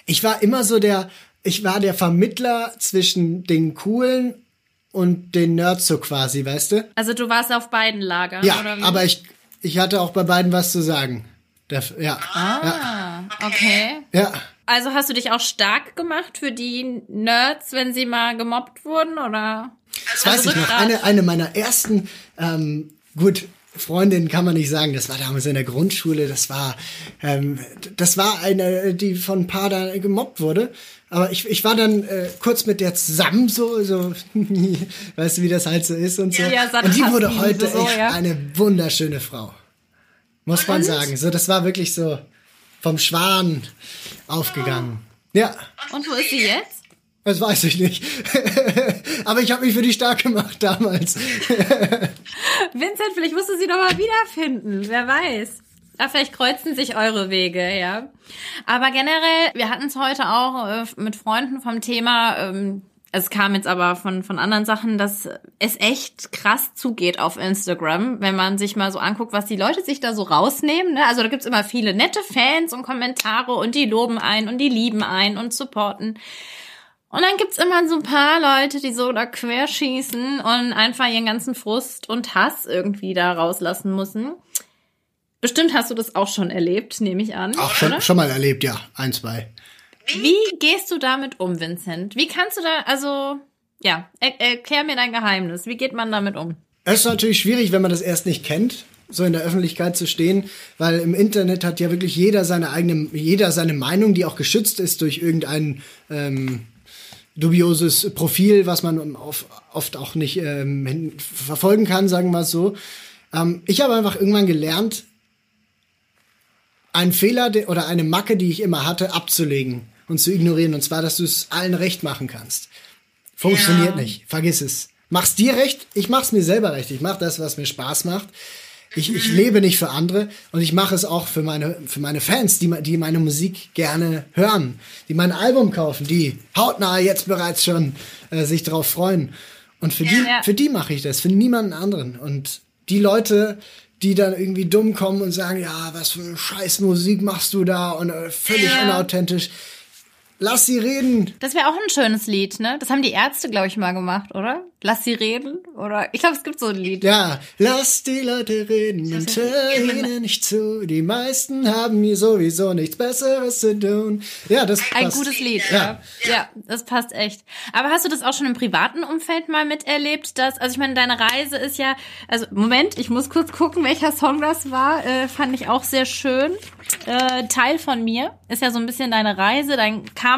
Ich war immer so der, ich war der Vermittler zwischen den coolen und den Nerds so quasi, weißt du? Also du warst auf beiden Lagern, ja, oder aber ich, ich hatte auch bei beiden was zu sagen. Der, ja. Ah, ja. okay. Ja. Also hast du dich auch stark gemacht für die Nerds, wenn sie mal gemobbt wurden, oder? Das also weiß ich noch. Eine, eine meiner ersten, ähm, gut, Freundin kann man nicht sagen, das war damals in der Grundschule, das war, ähm, das war eine, die von ein paar da gemobbt wurde. Aber ich, ich war dann äh, kurz mit der zusammen so, so, weißt du, wie das halt so ist und so. Ja, und die wurde heute so, echt ja. eine wunderschöne Frau. Muss man sagen. So, das war wirklich so vom Schwan aufgegangen. Ja. Und wo ist sie jetzt? Das weiß ich nicht. Aber ich habe mich für die stark gemacht damals. Vincent, vielleicht musst du sie doch mal wiederfinden. Wer weiß. Ja, vielleicht kreuzen sich eure Wege, ja. Aber generell, wir hatten es heute auch äh, mit Freunden vom Thema, ähm, es kam jetzt aber von, von anderen Sachen, dass es echt krass zugeht auf Instagram, wenn man sich mal so anguckt, was die Leute sich da so rausnehmen. Ne? Also da gibt's immer viele nette Fans und Kommentare und die loben ein und die lieben ein und supporten. Und dann gibt's immer so ein paar Leute, die so da querschießen und einfach ihren ganzen Frust und Hass irgendwie da rauslassen müssen. Bestimmt hast du das auch schon erlebt, nehme ich an. Auch schon, schon mal erlebt, ja. Ein, zwei. Wie gehst du damit um, Vincent? Wie kannst du da, also, ja, er, erklär mir dein Geheimnis. Wie geht man damit um? Es ist natürlich schwierig, wenn man das erst nicht kennt, so in der Öffentlichkeit zu stehen, weil im Internet hat ja wirklich jeder seine eigene, jeder seine Meinung, die auch geschützt ist durch irgendein ähm, dubioses Profil, was man oft auch nicht ähm, verfolgen kann, sagen wir es so. Ähm, ich habe einfach irgendwann gelernt, einen Fehler oder eine Macke, die ich immer hatte, abzulegen und zu ignorieren. Und zwar, dass du es allen recht machen kannst. Funktioniert ja. nicht. Vergiss es. Mach's dir recht, ich mach's mir selber recht. Ich mach das, was mir Spaß macht. Ich, ich lebe nicht für andere und ich mache es auch für meine, für meine Fans, die, die meine Musik gerne hören, die mein Album kaufen, die hautnah jetzt bereits schon äh, sich drauf freuen. Und für die, ja. für die mache ich das, für niemanden anderen. Und die Leute, die dann irgendwie dumm kommen und sagen, ja, was für eine scheiß Musik machst du da und äh, völlig ja. unauthentisch. Lass sie reden. Das wäre auch ein schönes Lied, ne? Das haben die Ärzte, glaube ich, mal gemacht, oder? Lass sie reden? Oder ich glaube, es gibt so ein Lied. Ja, lass die Leute reden und hör ihnen nicht zu. Die meisten haben hier sowieso nichts Besseres zu tun. Ja, das passt. Ein gutes Lied, ja. ja. Ja, das passt echt. Aber hast du das auch schon im privaten Umfeld mal miterlebt, dass, also ich meine, deine Reise ist ja, also Moment, ich muss kurz gucken, welcher Song das war. Äh, fand ich auch sehr schön. Äh, Teil von mir ist ja so ein bisschen deine Reise, dein Kampf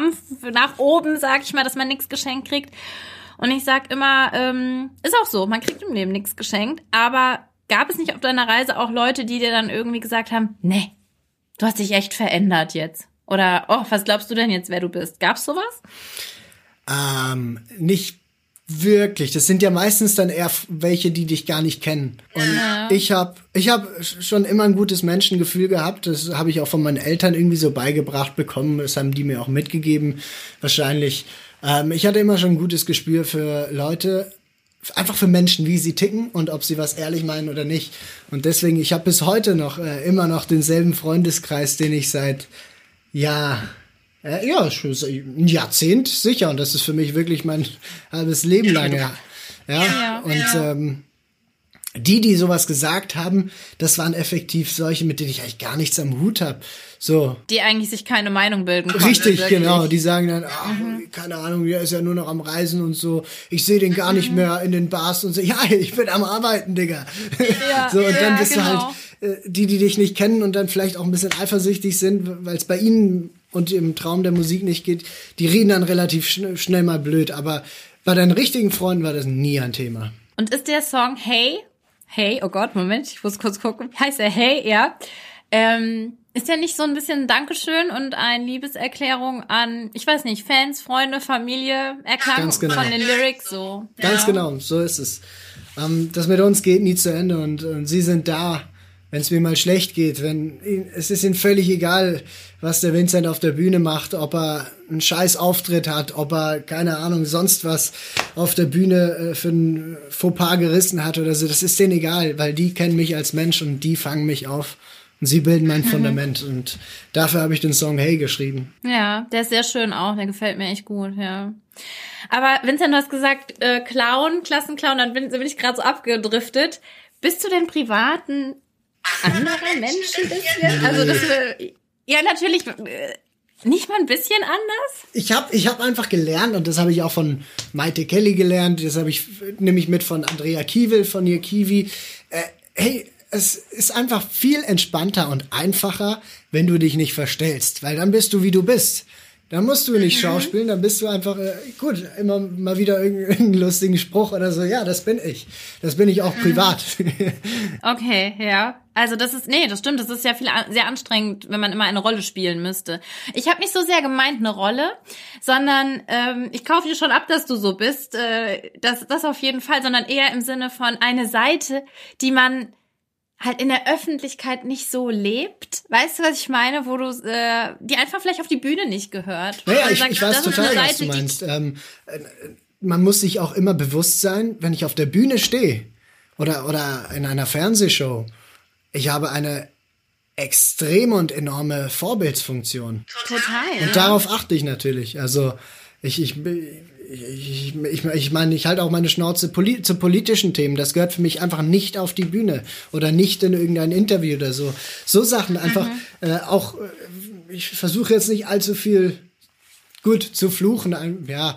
nach oben, sag ich mal, dass man nichts geschenkt kriegt. Und ich sag immer, ähm, ist auch so, man kriegt im Leben nichts geschenkt. Aber gab es nicht auf deiner Reise auch Leute, die dir dann irgendwie gesagt haben, nee, du hast dich echt verändert jetzt? Oder, oh, was glaubst du denn jetzt, wer du bist? Gab's sowas? Ähm, nicht wirklich. Das sind ja meistens dann eher welche, die dich gar nicht kennen. Und ja. ich habe ich hab schon immer ein gutes Menschengefühl gehabt. Das habe ich auch von meinen Eltern irgendwie so beigebracht bekommen. Das haben die mir auch mitgegeben, wahrscheinlich. Ähm, ich hatte immer schon ein gutes Gespür für Leute, einfach für Menschen, wie sie ticken und ob sie was ehrlich meinen oder nicht. Und deswegen, ich habe bis heute noch äh, immer noch denselben Freundeskreis, den ich seit ja äh, ja ein Jahrzehnt sicher und das ist für mich wirklich mein halbes Leben lang ja. Ja, ja und ja. Ähm, die, die sowas gesagt haben, das waren effektiv solche, mit denen ich eigentlich gar nichts am Hut habe. So. Die eigentlich sich keine Meinung bilden konnten. Richtig, wirklich. genau. Die sagen dann, ach, mhm. keine Ahnung, der ist ja nur noch am Reisen und so. Ich sehe den gar nicht mhm. mehr in den Bars und so. Ja, ich bin am Arbeiten, Digga. Ja, so, und dann bist genau. du halt äh, die, die dich nicht kennen und dann vielleicht auch ein bisschen eifersüchtig sind, weil es bei ihnen und im Traum der Musik nicht geht. Die reden dann relativ schn schnell mal blöd. Aber bei deinen richtigen Freunden war das nie ein Thema. Und ist der Song Hey Hey, oh Gott, Moment, ich muss kurz gucken. Heißt er Hey, ja. Ähm, ist ja nicht so ein bisschen Dankeschön und eine Liebeserklärung an, ich weiß nicht, Fans, Freunde, Familie, erklang genau. von den Lyrics so. Ganz ja. genau, so ist es. Ähm, das mit uns geht nie zu Ende und, und sie sind da wenn es mir mal schlecht geht, wenn es ist ihnen völlig egal, was der Vincent auf der Bühne macht, ob er einen scheiß Auftritt hat, ob er keine Ahnung sonst was auf der Bühne äh, für ein Fauxpas gerissen hat oder so, das ist denen egal, weil die kennen mich als Mensch und die fangen mich auf. Und sie bilden mein mhm. Fundament und dafür habe ich den Song Hey geschrieben. Ja, der ist sehr schön auch, der gefällt mir echt gut, ja. Aber Vincent, du hast gesagt, äh, Clown, Klassenclown, dann bin, bin ich gerade so abgedriftet. Bist du denn privaten anderer Mensch ein bisschen? Also das, ja natürlich äh, nicht mal ein bisschen anders? Ich habe ich hab einfach gelernt und das habe ich auch von Maite Kelly gelernt, das habe ich nämlich mit von Andrea Kiewel von ihr Kiwi. Äh, hey, es ist einfach viel entspannter und einfacher, wenn du dich nicht verstellst, weil dann bist du wie du bist. Dann musst du nicht mhm. schauspielen, dann bist du einfach, äh, gut, immer mal wieder irgendeinen lustigen Spruch oder so. Ja, das bin ich. Das bin ich auch privat. okay, ja. Also das ist, nee, das stimmt, das ist ja viel, sehr anstrengend, wenn man immer eine Rolle spielen müsste. Ich habe nicht so sehr gemeint eine Rolle, sondern ähm, ich kaufe dir schon ab, dass du so bist. Äh, das, das auf jeden Fall, sondern eher im Sinne von eine Seite, die man halt in der Öffentlichkeit nicht so lebt. Weißt du, was ich meine? Wo du, äh, die einfach vielleicht auf die Bühne nicht gehört. Naja, ich, sagst, ich weiß total, was du meinst. Ähm, äh, man muss sich auch immer bewusst sein, wenn ich auf der Bühne stehe oder, oder in einer Fernsehshow, ich habe eine extreme und enorme Vorbildsfunktion. Total. Und ja. darauf achte ich natürlich. Also ich, ich, ich, ich, ich meine, ich halte auch meine Schnauze poli zu politischen Themen. Das gehört für mich einfach nicht auf die Bühne oder nicht in irgendein Interview oder so. So Sachen einfach mhm. äh, auch. Äh, ich versuche jetzt nicht allzu viel gut zu fluchen. Ja,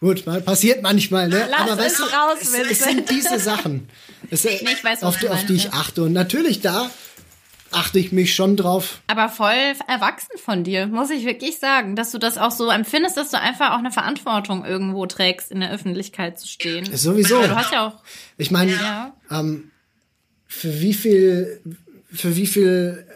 gut, passiert manchmal, ne? Lass Aber weißt du, raus, es, es, sind diese Sachen, es, nee, weiß, auf, auf die ich achte. Und natürlich da achte ich mich schon drauf. Aber voll erwachsen von dir, muss ich wirklich sagen, dass du das auch so empfindest, dass du einfach auch eine Verantwortung irgendwo trägst, in der Öffentlichkeit zu stehen. Sowieso. Weil du hast ja auch. Ich meine, ja. ähm, für wie viel, für wie viel,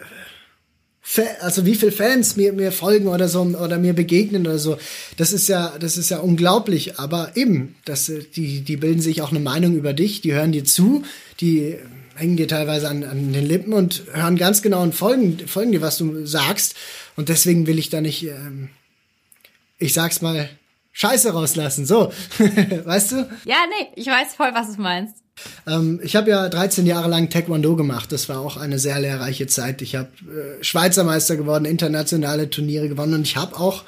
also wie viele Fans mir, mir folgen oder so oder mir begegnen oder so, das ist ja, das ist ja unglaublich. Aber eben, das, die, die bilden sich auch eine Meinung über dich, die hören dir zu, die hängen dir teilweise an, an den Lippen und hören ganz genau und folgen, folgen dir, was du sagst. Und deswegen will ich da nicht, ähm, ich sag's mal, Scheiße rauslassen. So, weißt du? Ja, nee, ich weiß voll, was du meinst. Ähm, ich habe ja 13 Jahre lang Taekwondo gemacht. Das war auch eine sehr lehrreiche Zeit. Ich habe äh, Schweizer Meister geworden, internationale Turniere gewonnen und ich habe auch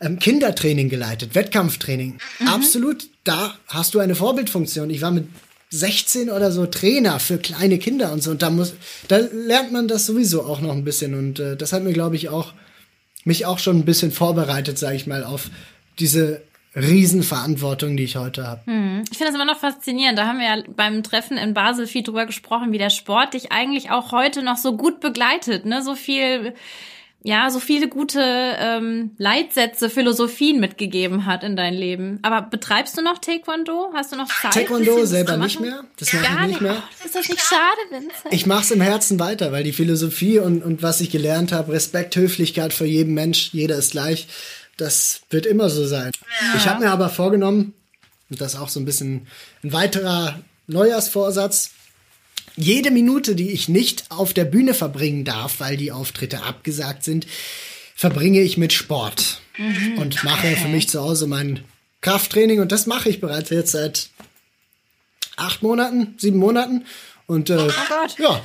ähm, Kindertraining geleitet, Wettkampftraining. Mhm. Absolut, da hast du eine Vorbildfunktion. Ich war mit 16 oder so Trainer für kleine Kinder und so. Und da muss, da lernt man das sowieso auch noch ein bisschen. Und äh, das hat mir, glaube ich, auch mich auch schon ein bisschen vorbereitet, sage ich mal, auf diese Riesenverantwortung, die ich heute habe. Hm. Ich finde das immer noch faszinierend. Da haben wir ja beim Treffen in Basel viel drüber gesprochen, wie der Sport dich eigentlich auch heute noch so gut begleitet. Ne? So viel ja, so viele gute ähm, Leitsätze, Philosophien mitgegeben hat in dein Leben. Aber betreibst du noch Taekwondo? Hast du noch Zeit? Taekwondo selber nicht mehr. Das mache ich nicht mehr. Oh, ist das nicht schade, Vincent? Ich mache es im Herzen weiter, weil die Philosophie und, und was ich gelernt habe, Respekt, Höflichkeit für jeden Mensch, jeder ist gleich, das wird immer so sein. Ja. Ich habe mir aber vorgenommen, und das ist auch so ein bisschen ein weiterer Neujahrsvorsatz, jede Minute, die ich nicht auf der Bühne verbringen darf, weil die Auftritte abgesagt sind, verbringe ich mit Sport mhm. und mache für mich zu Hause mein Krafttraining und das mache ich bereits jetzt seit acht Monaten, sieben Monaten. Und äh, oh Gott. ja.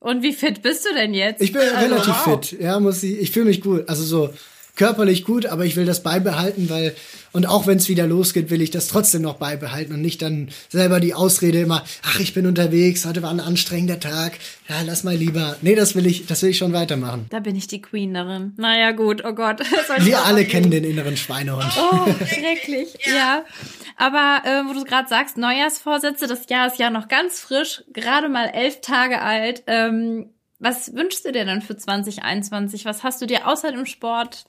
Und wie fit bist du denn jetzt? Ich bin also, relativ wow. fit. Ja, muss ich. Ich fühle mich gut. Also so körperlich gut, aber ich will das beibehalten, weil und auch wenn es wieder losgeht, will ich das trotzdem noch beibehalten und nicht dann selber die Ausrede immer, ach, ich bin unterwegs, heute war ein anstrengender Tag, ja, lass mal lieber. Nee, das will ich, das will ich schon weitermachen. Da bin ich die Queen darin. Naja, gut, oh Gott. Wir alle kennen den inneren Schweinehund. Oh, schrecklich, ja. Aber äh, wo du gerade sagst, Neujahrsvorsätze, das Jahr ist ja noch ganz frisch, gerade mal elf Tage alt. Ähm, was wünschst du dir dann für 2021? Was hast du dir außer dem Sport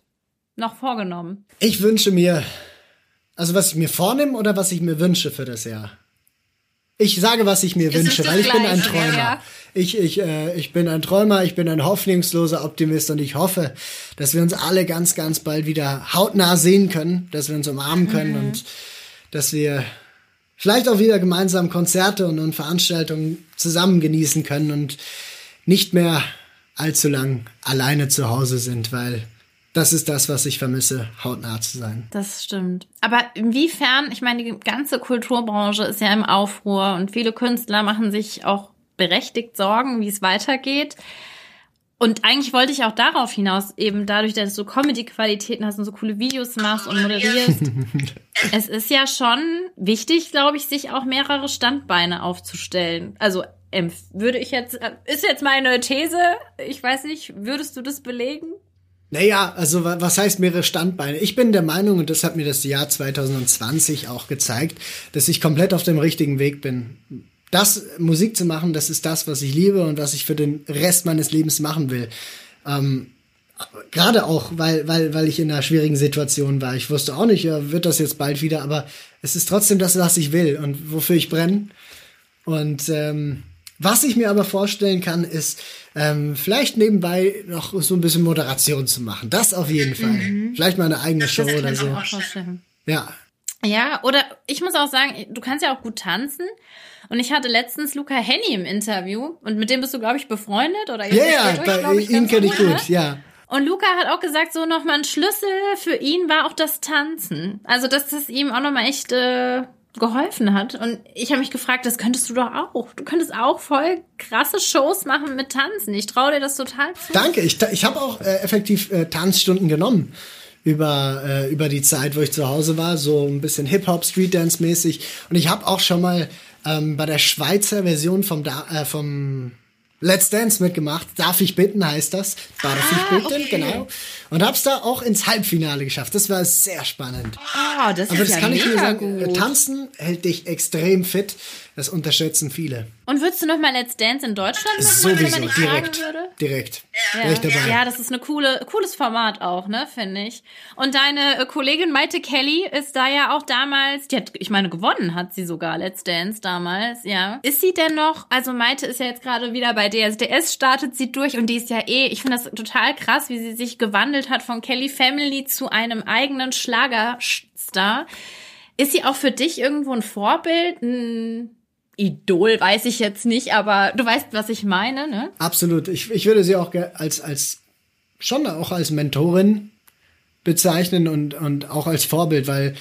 noch vorgenommen? Ich wünsche mir, also was ich mir vornehme oder was ich mir wünsche für das Jahr? Ich sage, was ich mir wünsche, weil ich bin ein Träumer. Ja. Ich, ich, äh, ich bin ein Träumer, ich bin ein hoffnungsloser Optimist und ich hoffe, dass wir uns alle ganz, ganz bald wieder hautnah sehen können, dass wir uns umarmen können mhm. und dass wir vielleicht auch wieder gemeinsam Konzerte und, und Veranstaltungen zusammen genießen können und nicht mehr allzu lang alleine zu Hause sind, weil das ist das, was ich vermisse, hautnah zu sein. Das stimmt. Aber inwiefern, ich meine, die ganze Kulturbranche ist ja im Aufruhr und viele Künstler machen sich auch berechtigt Sorgen, wie es weitergeht. Und eigentlich wollte ich auch darauf hinaus, eben dadurch, dass du Comedy-Qualitäten hast und so coole Videos machst und moderierst. es ist ja schon wichtig, glaube ich, sich auch mehrere Standbeine aufzustellen. Also würde ich jetzt, äh, ist jetzt meine These, ich weiß nicht, würdest du das belegen? Naja, also was heißt mehrere Standbeine? Ich bin der Meinung, und das hat mir das Jahr 2020 auch gezeigt, dass ich komplett auf dem richtigen Weg bin. Das Musik zu machen, das ist das, was ich liebe und was ich für den Rest meines Lebens machen will. Ähm, Gerade auch, weil, weil, weil ich in einer schwierigen Situation war. Ich wusste auch nicht, ja, wird das jetzt bald wieder, aber es ist trotzdem das, was ich will und wofür ich brenne. Und ähm, was ich mir aber vorstellen kann, ist ähm, vielleicht nebenbei noch so ein bisschen Moderation zu machen. Das auf jeden Fall. Mhm. Vielleicht mal eine eigene das Show oder so. Ja. Ja, oder ich muss auch sagen, du kannst ja auch gut tanzen. Und ich hatte letztens Luca Henny im Interview und mit dem bist du, glaube ich, befreundet oder Ja, ja, da, ihn kenne ich gut, ne? ja. Und Luca hat auch gesagt, so nochmal ein Schlüssel für ihn war auch das Tanzen. Also, dass das ihm auch nochmal echt äh, geholfen hat. Und ich habe mich gefragt, das könntest du doch auch. Du könntest auch voll krasse Shows machen mit Tanzen. Ich traue dir das total zu. Danke, ich, ich habe auch äh, effektiv äh, Tanzstunden genommen über, äh, über die Zeit, wo ich zu Hause war, so ein bisschen Hip-Hop, Street-Dance mäßig. Und ich habe auch schon mal ähm, bei der Schweizer Version vom, da äh, vom Let's Dance mitgemacht. Darf ich bitten, heißt das. Darf ah, ich bitten, okay. genau. Und hab's da auch ins Halbfinale geschafft. Das war sehr spannend. Oh, das Aber ist das ja kann ich nur sagen, gut. Tanzen hält dich extrem fit. Das unterschätzen viele. Und würdest du noch mal Let's Dance in Deutschland machen, Sowieso, wenn man direkt, direkt. Ja. dabei. ja, das ist eine coole, cooles Format auch, ne, finde ich. Und deine äh, Kollegin Maite Kelly ist da ja auch damals, die hat, ich meine, gewonnen hat sie sogar Let's Dance damals, ja. Ist sie denn noch, also Maite ist ja jetzt gerade wieder bei DSDS, startet sie durch und die ist ja eh, ich finde das total krass, wie sie sich gewandelt hat von Kelly Family zu einem eigenen Schlagerstar. Ist sie auch für dich irgendwo ein Vorbild, ein Idol, weiß ich jetzt nicht, aber du weißt, was ich meine, ne? Absolut. Ich, ich würde sie auch als, als, schon auch als Mentorin bezeichnen und, und auch als Vorbild, weil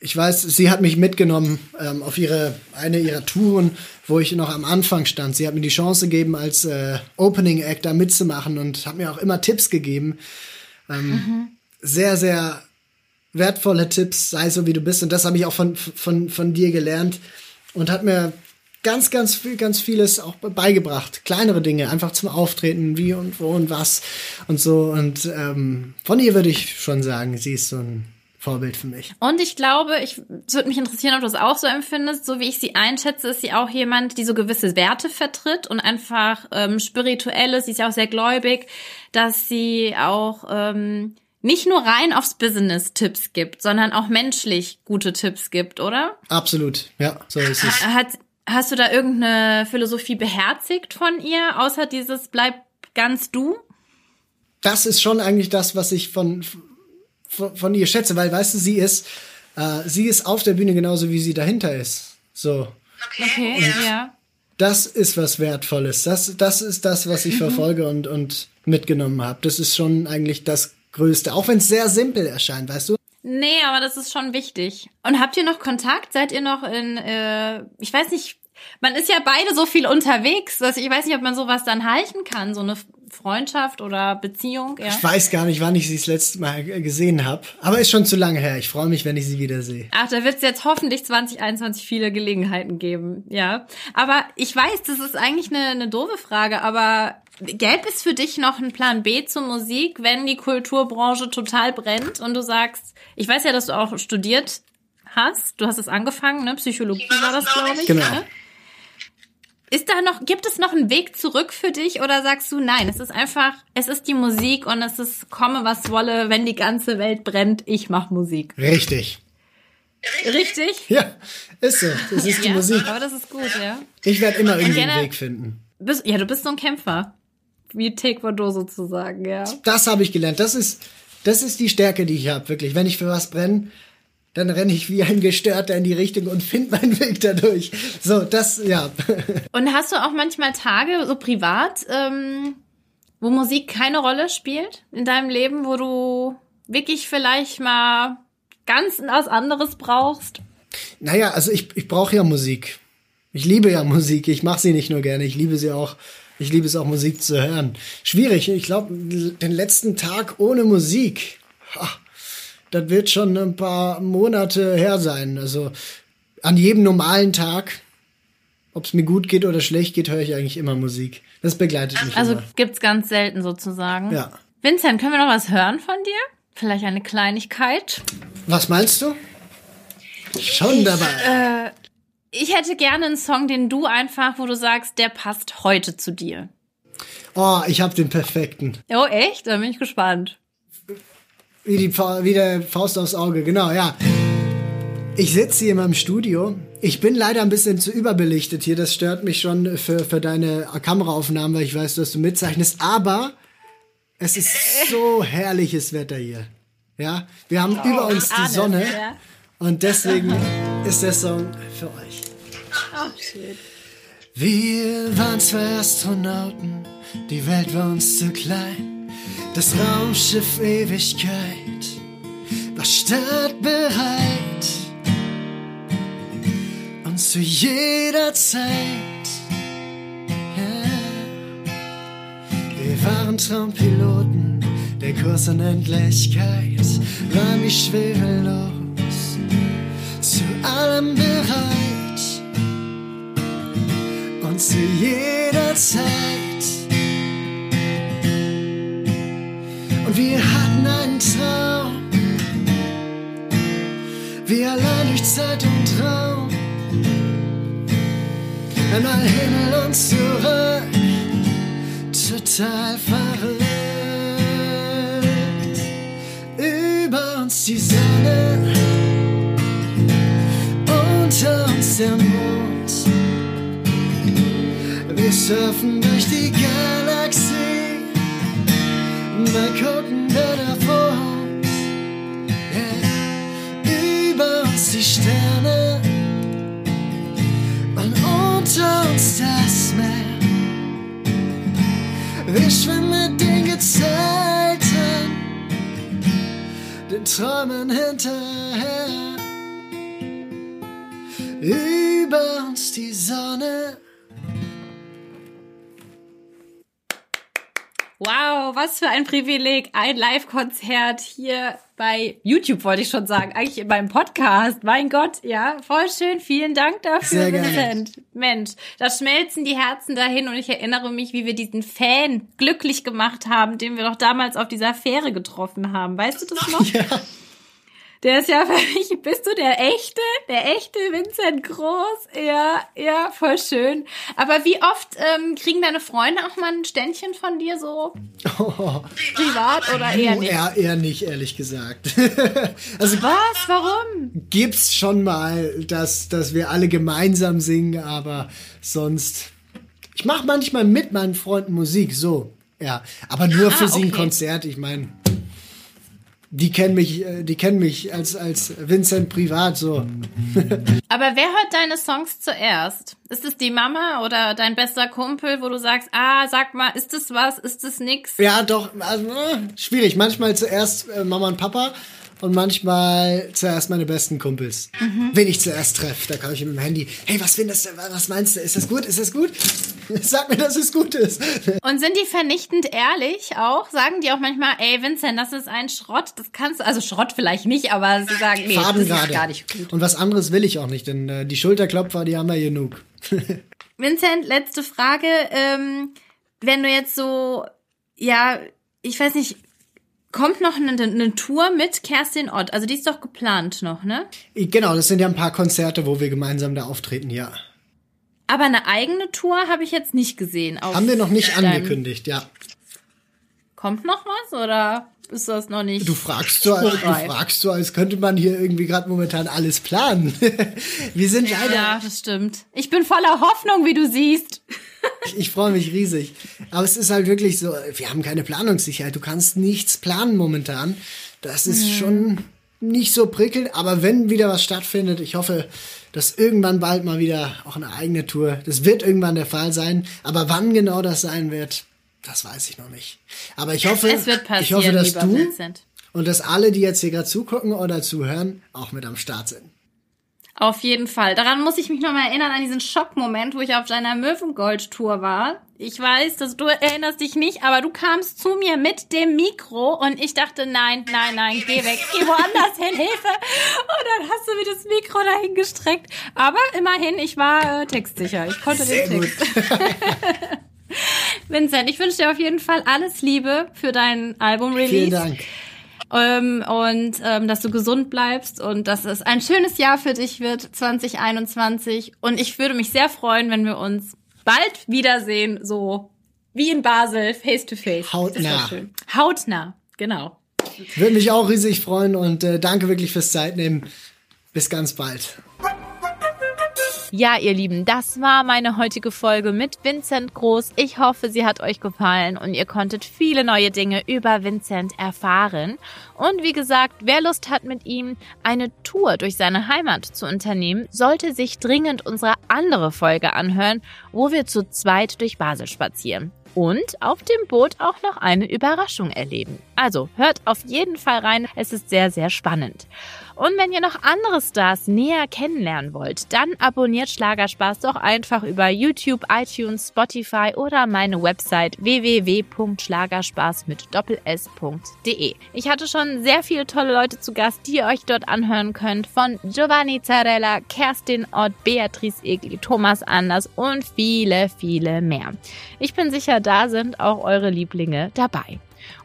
ich weiß, sie hat mich mitgenommen ähm, auf ihre, eine ihrer Touren, wo ich noch am Anfang stand. Sie hat mir die Chance gegeben, als äh, Opening Act da mitzumachen und hat mir auch immer Tipps gegeben. Ähm, mhm. Sehr, sehr wertvolle Tipps, sei so wie du bist. Und das habe ich auch von, von, von dir gelernt und hat mir ganz, ganz viel, ganz vieles auch beigebracht. Kleinere Dinge, einfach zum Auftreten, wie und wo und was und so. Und ähm, von ihr würde ich schon sagen, sie ist so ein Vorbild für mich. Und ich glaube, ich würde mich interessieren, ob du das auch so empfindest. So wie ich sie einschätze, ist sie auch jemand, die so gewisse Werte vertritt und einfach ähm, spirituell ist. Sie ist ja auch sehr gläubig, dass sie auch ähm, nicht nur rein aufs Business Tipps gibt, sondern auch menschlich gute Tipps gibt, oder? Absolut, ja, so ist es. Hat, hast du da irgendeine Philosophie beherzigt von ihr, außer dieses bleib ganz du? Das ist schon eigentlich das, was ich von, von, von ihr schätze, weil, weißt du, sie ist, äh, sie ist auf der Bühne genauso, wie sie dahinter ist. So. Okay, okay ja. Das ist was Wertvolles. Das, das ist das, was ich mhm. verfolge und, und mitgenommen habe. Das ist schon eigentlich das Größte, auch wenn es sehr simpel erscheint, weißt du? Nee, aber das ist schon wichtig. Und habt ihr noch Kontakt? Seid ihr noch in, äh, ich weiß nicht, man ist ja beide so viel unterwegs, dass ich weiß nicht, ob man sowas dann halten kann, so eine Freundschaft oder Beziehung. Ja? Ich weiß gar nicht, wann ich sie das letzte Mal gesehen habe, aber ist schon zu lange her. Ich freue mich, wenn ich sie wiedersehe. Ach, da wird es jetzt hoffentlich 2021 viele Gelegenheiten geben, ja. Aber ich weiß, das ist eigentlich eine, eine doofe Frage, aber gäbe es für dich noch einen Plan B zur Musik, wenn die Kulturbranche total brennt und du sagst, ich weiß ja, dass du auch studiert hast, du hast es angefangen, ne? Psychologie war das, glaube ich. Genau. Ne? Ist da noch, gibt es noch einen Weg zurück für dich oder sagst du, nein, es ist einfach, es ist die Musik und es ist komme was wolle, wenn die ganze Welt brennt, ich mach Musik. Richtig. Richtig? Ja, ist so. Das ist die ja, Musik. Aber das ist gut, ja. Ich werde immer irgendwie einen Weg finden. Bist, ja, du bist so ein Kämpfer. Wie Taekwondo sozusagen, ja. Das habe ich gelernt. Das ist, das ist die Stärke, die ich habe, wirklich. Wenn ich für was brenne, dann renne ich wie ein Gestörter in die Richtung und finde meinen Weg dadurch. So, das, ja. Und hast du auch manchmal Tage, so privat, ähm, wo Musik keine Rolle spielt in deinem Leben, wo du wirklich vielleicht mal ganz was anderes brauchst? Naja, also ich, ich brauche ja Musik. Ich liebe ja Musik. Ich mache sie nicht nur gerne, ich liebe sie auch. Ich liebe es auch, Musik zu hören. Schwierig. Ich glaube, den letzten Tag ohne Musik, ha, das wird schon ein paar Monate her sein. Also an jedem normalen Tag, ob es mir gut geht oder schlecht geht, höre ich eigentlich immer Musik. Das begleitet mich Also immer. gibt's ganz selten sozusagen. Ja. Vincent, können wir noch was hören von dir? Vielleicht eine Kleinigkeit? Was meinst du? Schon dabei. Ich hätte gerne einen Song, den du einfach, wo du sagst, der passt heute zu dir. Oh, ich habe den perfekten. Oh, echt? Da bin ich gespannt. Wie, die, Fa- wie der Faust aufs Auge, genau, ja. Ich sitze hier in meinem Studio. Ich bin leider ein bisschen zu überbelichtet hier. Das stört mich schon für, für deine Kameraaufnahmen, weil ich weiß, dass du mitzeichnest. Aber es ist so herrliches Wetter hier. Ja, wir haben über uns die Sonne. ja. Und deswegen ist der Song für euch. Schön. Wir waren zwei Astronauten, die Welt war uns zu klein. Das Raumschiff Ewigkeit war startbereit. Und zu jeder Zeit, ja. Wir waren Traumpiloten, der Kurs Unendlichkeit war wie schwerelos, zu allem bereit und zu jeder Zeit. Und wir hatten einen Traum, wir allein durch Zeit und Raum. Einmal Himmel und zurück, total verrückt. Über uns die Sonne, der Mond. Wir surfen durch die Galaxie, mal gucken, da vor uns. Yeah. Über uns die Sterne und unter uns das Meer. Wir schwimmen mit den Gezeiten, den Träumen hinterher. Über uns die Sonne. Wow, was für ein Privileg. Ein Live-Konzert hier bei YouTube, wollte ich schon sagen. Eigentlich in meinem Podcast. Mein Gott, ja, voll schön. Vielen Dank dafür, Sehr. Vincent. Mensch, da schmelzen die Herzen dahin und ich erinnere mich, wie wir diesen Fan glücklich gemacht haben, den wir doch damals auf dieser Fähre getroffen haben. Weißt du das noch? Ja. Der ist ja für mich, bist du der echte, der echte Vincent Groß? Ja, ja, voll schön. Aber wie oft ähm, kriegen deine Freunde auch mal ein Ständchen von dir so privat oder eher Oh, nicht? eher, eher nicht, ehrlich gesagt. also Was? Warum? gibt's schon mal, dass, dass wir alle gemeinsam singen, aber sonst. Ich mache manchmal mit meinen Freunden Musik, so. Ja. Aber nur für sie ein. Konzert. Ich meine, die kennen mich, äh, die kennen mich als, als Vincent privat so. Aber wer hört deine Songs zuerst? Ist es die Mama oder dein bester Kumpel, wo du sagst, ah, sag mal, ist das was, ist das nix? Ja, doch, also, schwierig. Manchmal zuerst äh, Mama und Papa und manchmal zuerst meine besten Kumpels. Mhm. Wen ich zuerst treffe, da komme ich mit dem Handy. Hey, was findest du? Was meinst du? Ist das gut? Ist das gut? Sag mir, dass es gut ist. Und sind die vernichtend ehrlich auch? Sagen die auch manchmal, ey Vincent, das ist ein Schrott, das kannst du, also Schrott vielleicht nicht, aber sie sagen, nee, Faden das ist gar nicht gut. Und was anderes will ich auch nicht, denn äh, die Schulterklopfer, die haben wir genug. Vincent, letzte Frage. Ähm, wenn du jetzt so, ja, ich weiß nicht, kommt noch eine, eine, Tour mit Kerstin Ott. Also die ist doch geplant noch, ne? Genau, das sind ja ein paar Konzerte, wo wir gemeinsam da auftreten, ja. Aber eine eigene Tour habe ich jetzt nicht gesehen. Haben wir noch nicht angekündigt, ja. Kommt noch was oder ist das noch nicht? Du fragst so, als, du fragst so, als könnte man hier irgendwie gerade momentan alles planen. wir sind leider. Ja, das stimmt. Ich bin voller Hoffnung, wie du siehst. ich, ich freue mich riesig. Aber es ist halt wirklich so, wir haben keine Planungssicherheit. Du kannst nichts planen momentan. Das ist mhm. schon nicht so prickelnd. Aber wenn wieder was stattfindet, ich hoffe, dass irgendwann bald mal wieder auch eine eigene Tour. Das wird irgendwann der Fall sein. Aber wann genau das sein wird, das weiß ich noch nicht. Aber ich hoffe, ich hoffe, dass du Vincent. und dass alle, die jetzt hier gerade zugucken oder zuhören, auch mit am Start sind. Auf jeden Fall. Daran muss ich mich noch mal erinnern an diesen Schockmoment, wo ich auf deiner Möwengold-Tour war. Ich weiß, dass du erinnerst dich nicht, aber du kamst zu mir mit dem Mikro und ich dachte, nein, nein, nein, geh weg, geh woanders hin, Hilfe. Und dann hast du mir das Mikro dahin gestreckt. Aber immerhin, ich war äh, textsicher. Ich konnte Sehr den Text. Vincent, ich wünsche dir auf jeden Fall alles Liebe für dein Album-Release. Vielen Dank. Ähm, und ähm, dass du gesund bleibst und dass es ein schönes Jahr für dich wird, 2021. Und ich würde mich sehr freuen, wenn wir uns bald wiedersehen, so wie in Basel, face to face. Hautnah. Hautnah, genau. Würde mich auch riesig freuen und äh, danke wirklich fürs Zeitnehmen. Bis ganz bald. Ja, ihr Lieben, das war meine heutige Folge mit Vincent Groß. Ich hoffe, sie hat euch gefallen und ihr konntet viele neue Dinge über Vincent erfahren. Und wie gesagt, wer Lust hat mit ihm eine Tour durch seine Heimat zu unternehmen, sollte sich dringend unsere andere Folge anhören, wo wir zu zweit durch Basel spazieren und auf dem Boot auch noch eine Überraschung erleben. Also hört auf jeden Fall rein, es ist sehr, sehr spannend. Und wenn ihr noch andere Stars näher kennenlernen wollt, dann abonniert Schlagerspaß doch einfach über YouTube, iTunes, Spotify oder meine Website www.schlagerspaß mit doppels.de. Ich hatte schon sehr viele tolle Leute zu Gast, die ihr euch dort anhören könnt, von Giovanni Zarella, Kerstin Ott, Beatrice Egli, Thomas Anders und viele, viele mehr. Ich bin sicher, da sind auch eure Lieblinge dabei.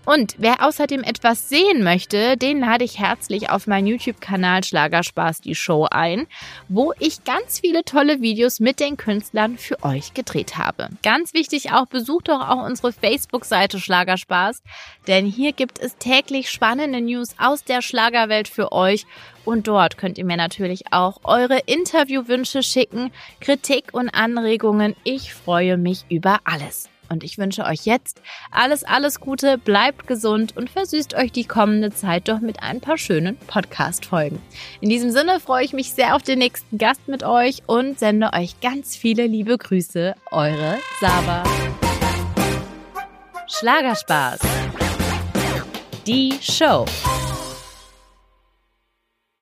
Und wer außerdem etwas sehen möchte, den lade ich herzlich auf meinen YouTube-Kanal Schlagerspaß die Show ein, wo ich ganz viele tolle Videos mit den Künstlern für euch gedreht habe. Ganz wichtig auch, besucht doch auch unsere Facebook-Seite Schlagerspaß, denn hier gibt es täglich spannende News aus der Schlagerwelt für euch und dort könnt ihr mir natürlich auch eure Interviewwünsche schicken, Kritik und Anregungen. Ich freue mich über alles. Und ich wünsche euch jetzt alles, alles Gute, bleibt gesund und versüßt euch die kommende Zeit doch mit ein paar schönen Podcast-Folgen. In diesem Sinne freue ich mich sehr auf den nächsten Gast mit euch und sende euch ganz viele liebe Grüße. Eure Saba. Schlagerspaß. Die Show.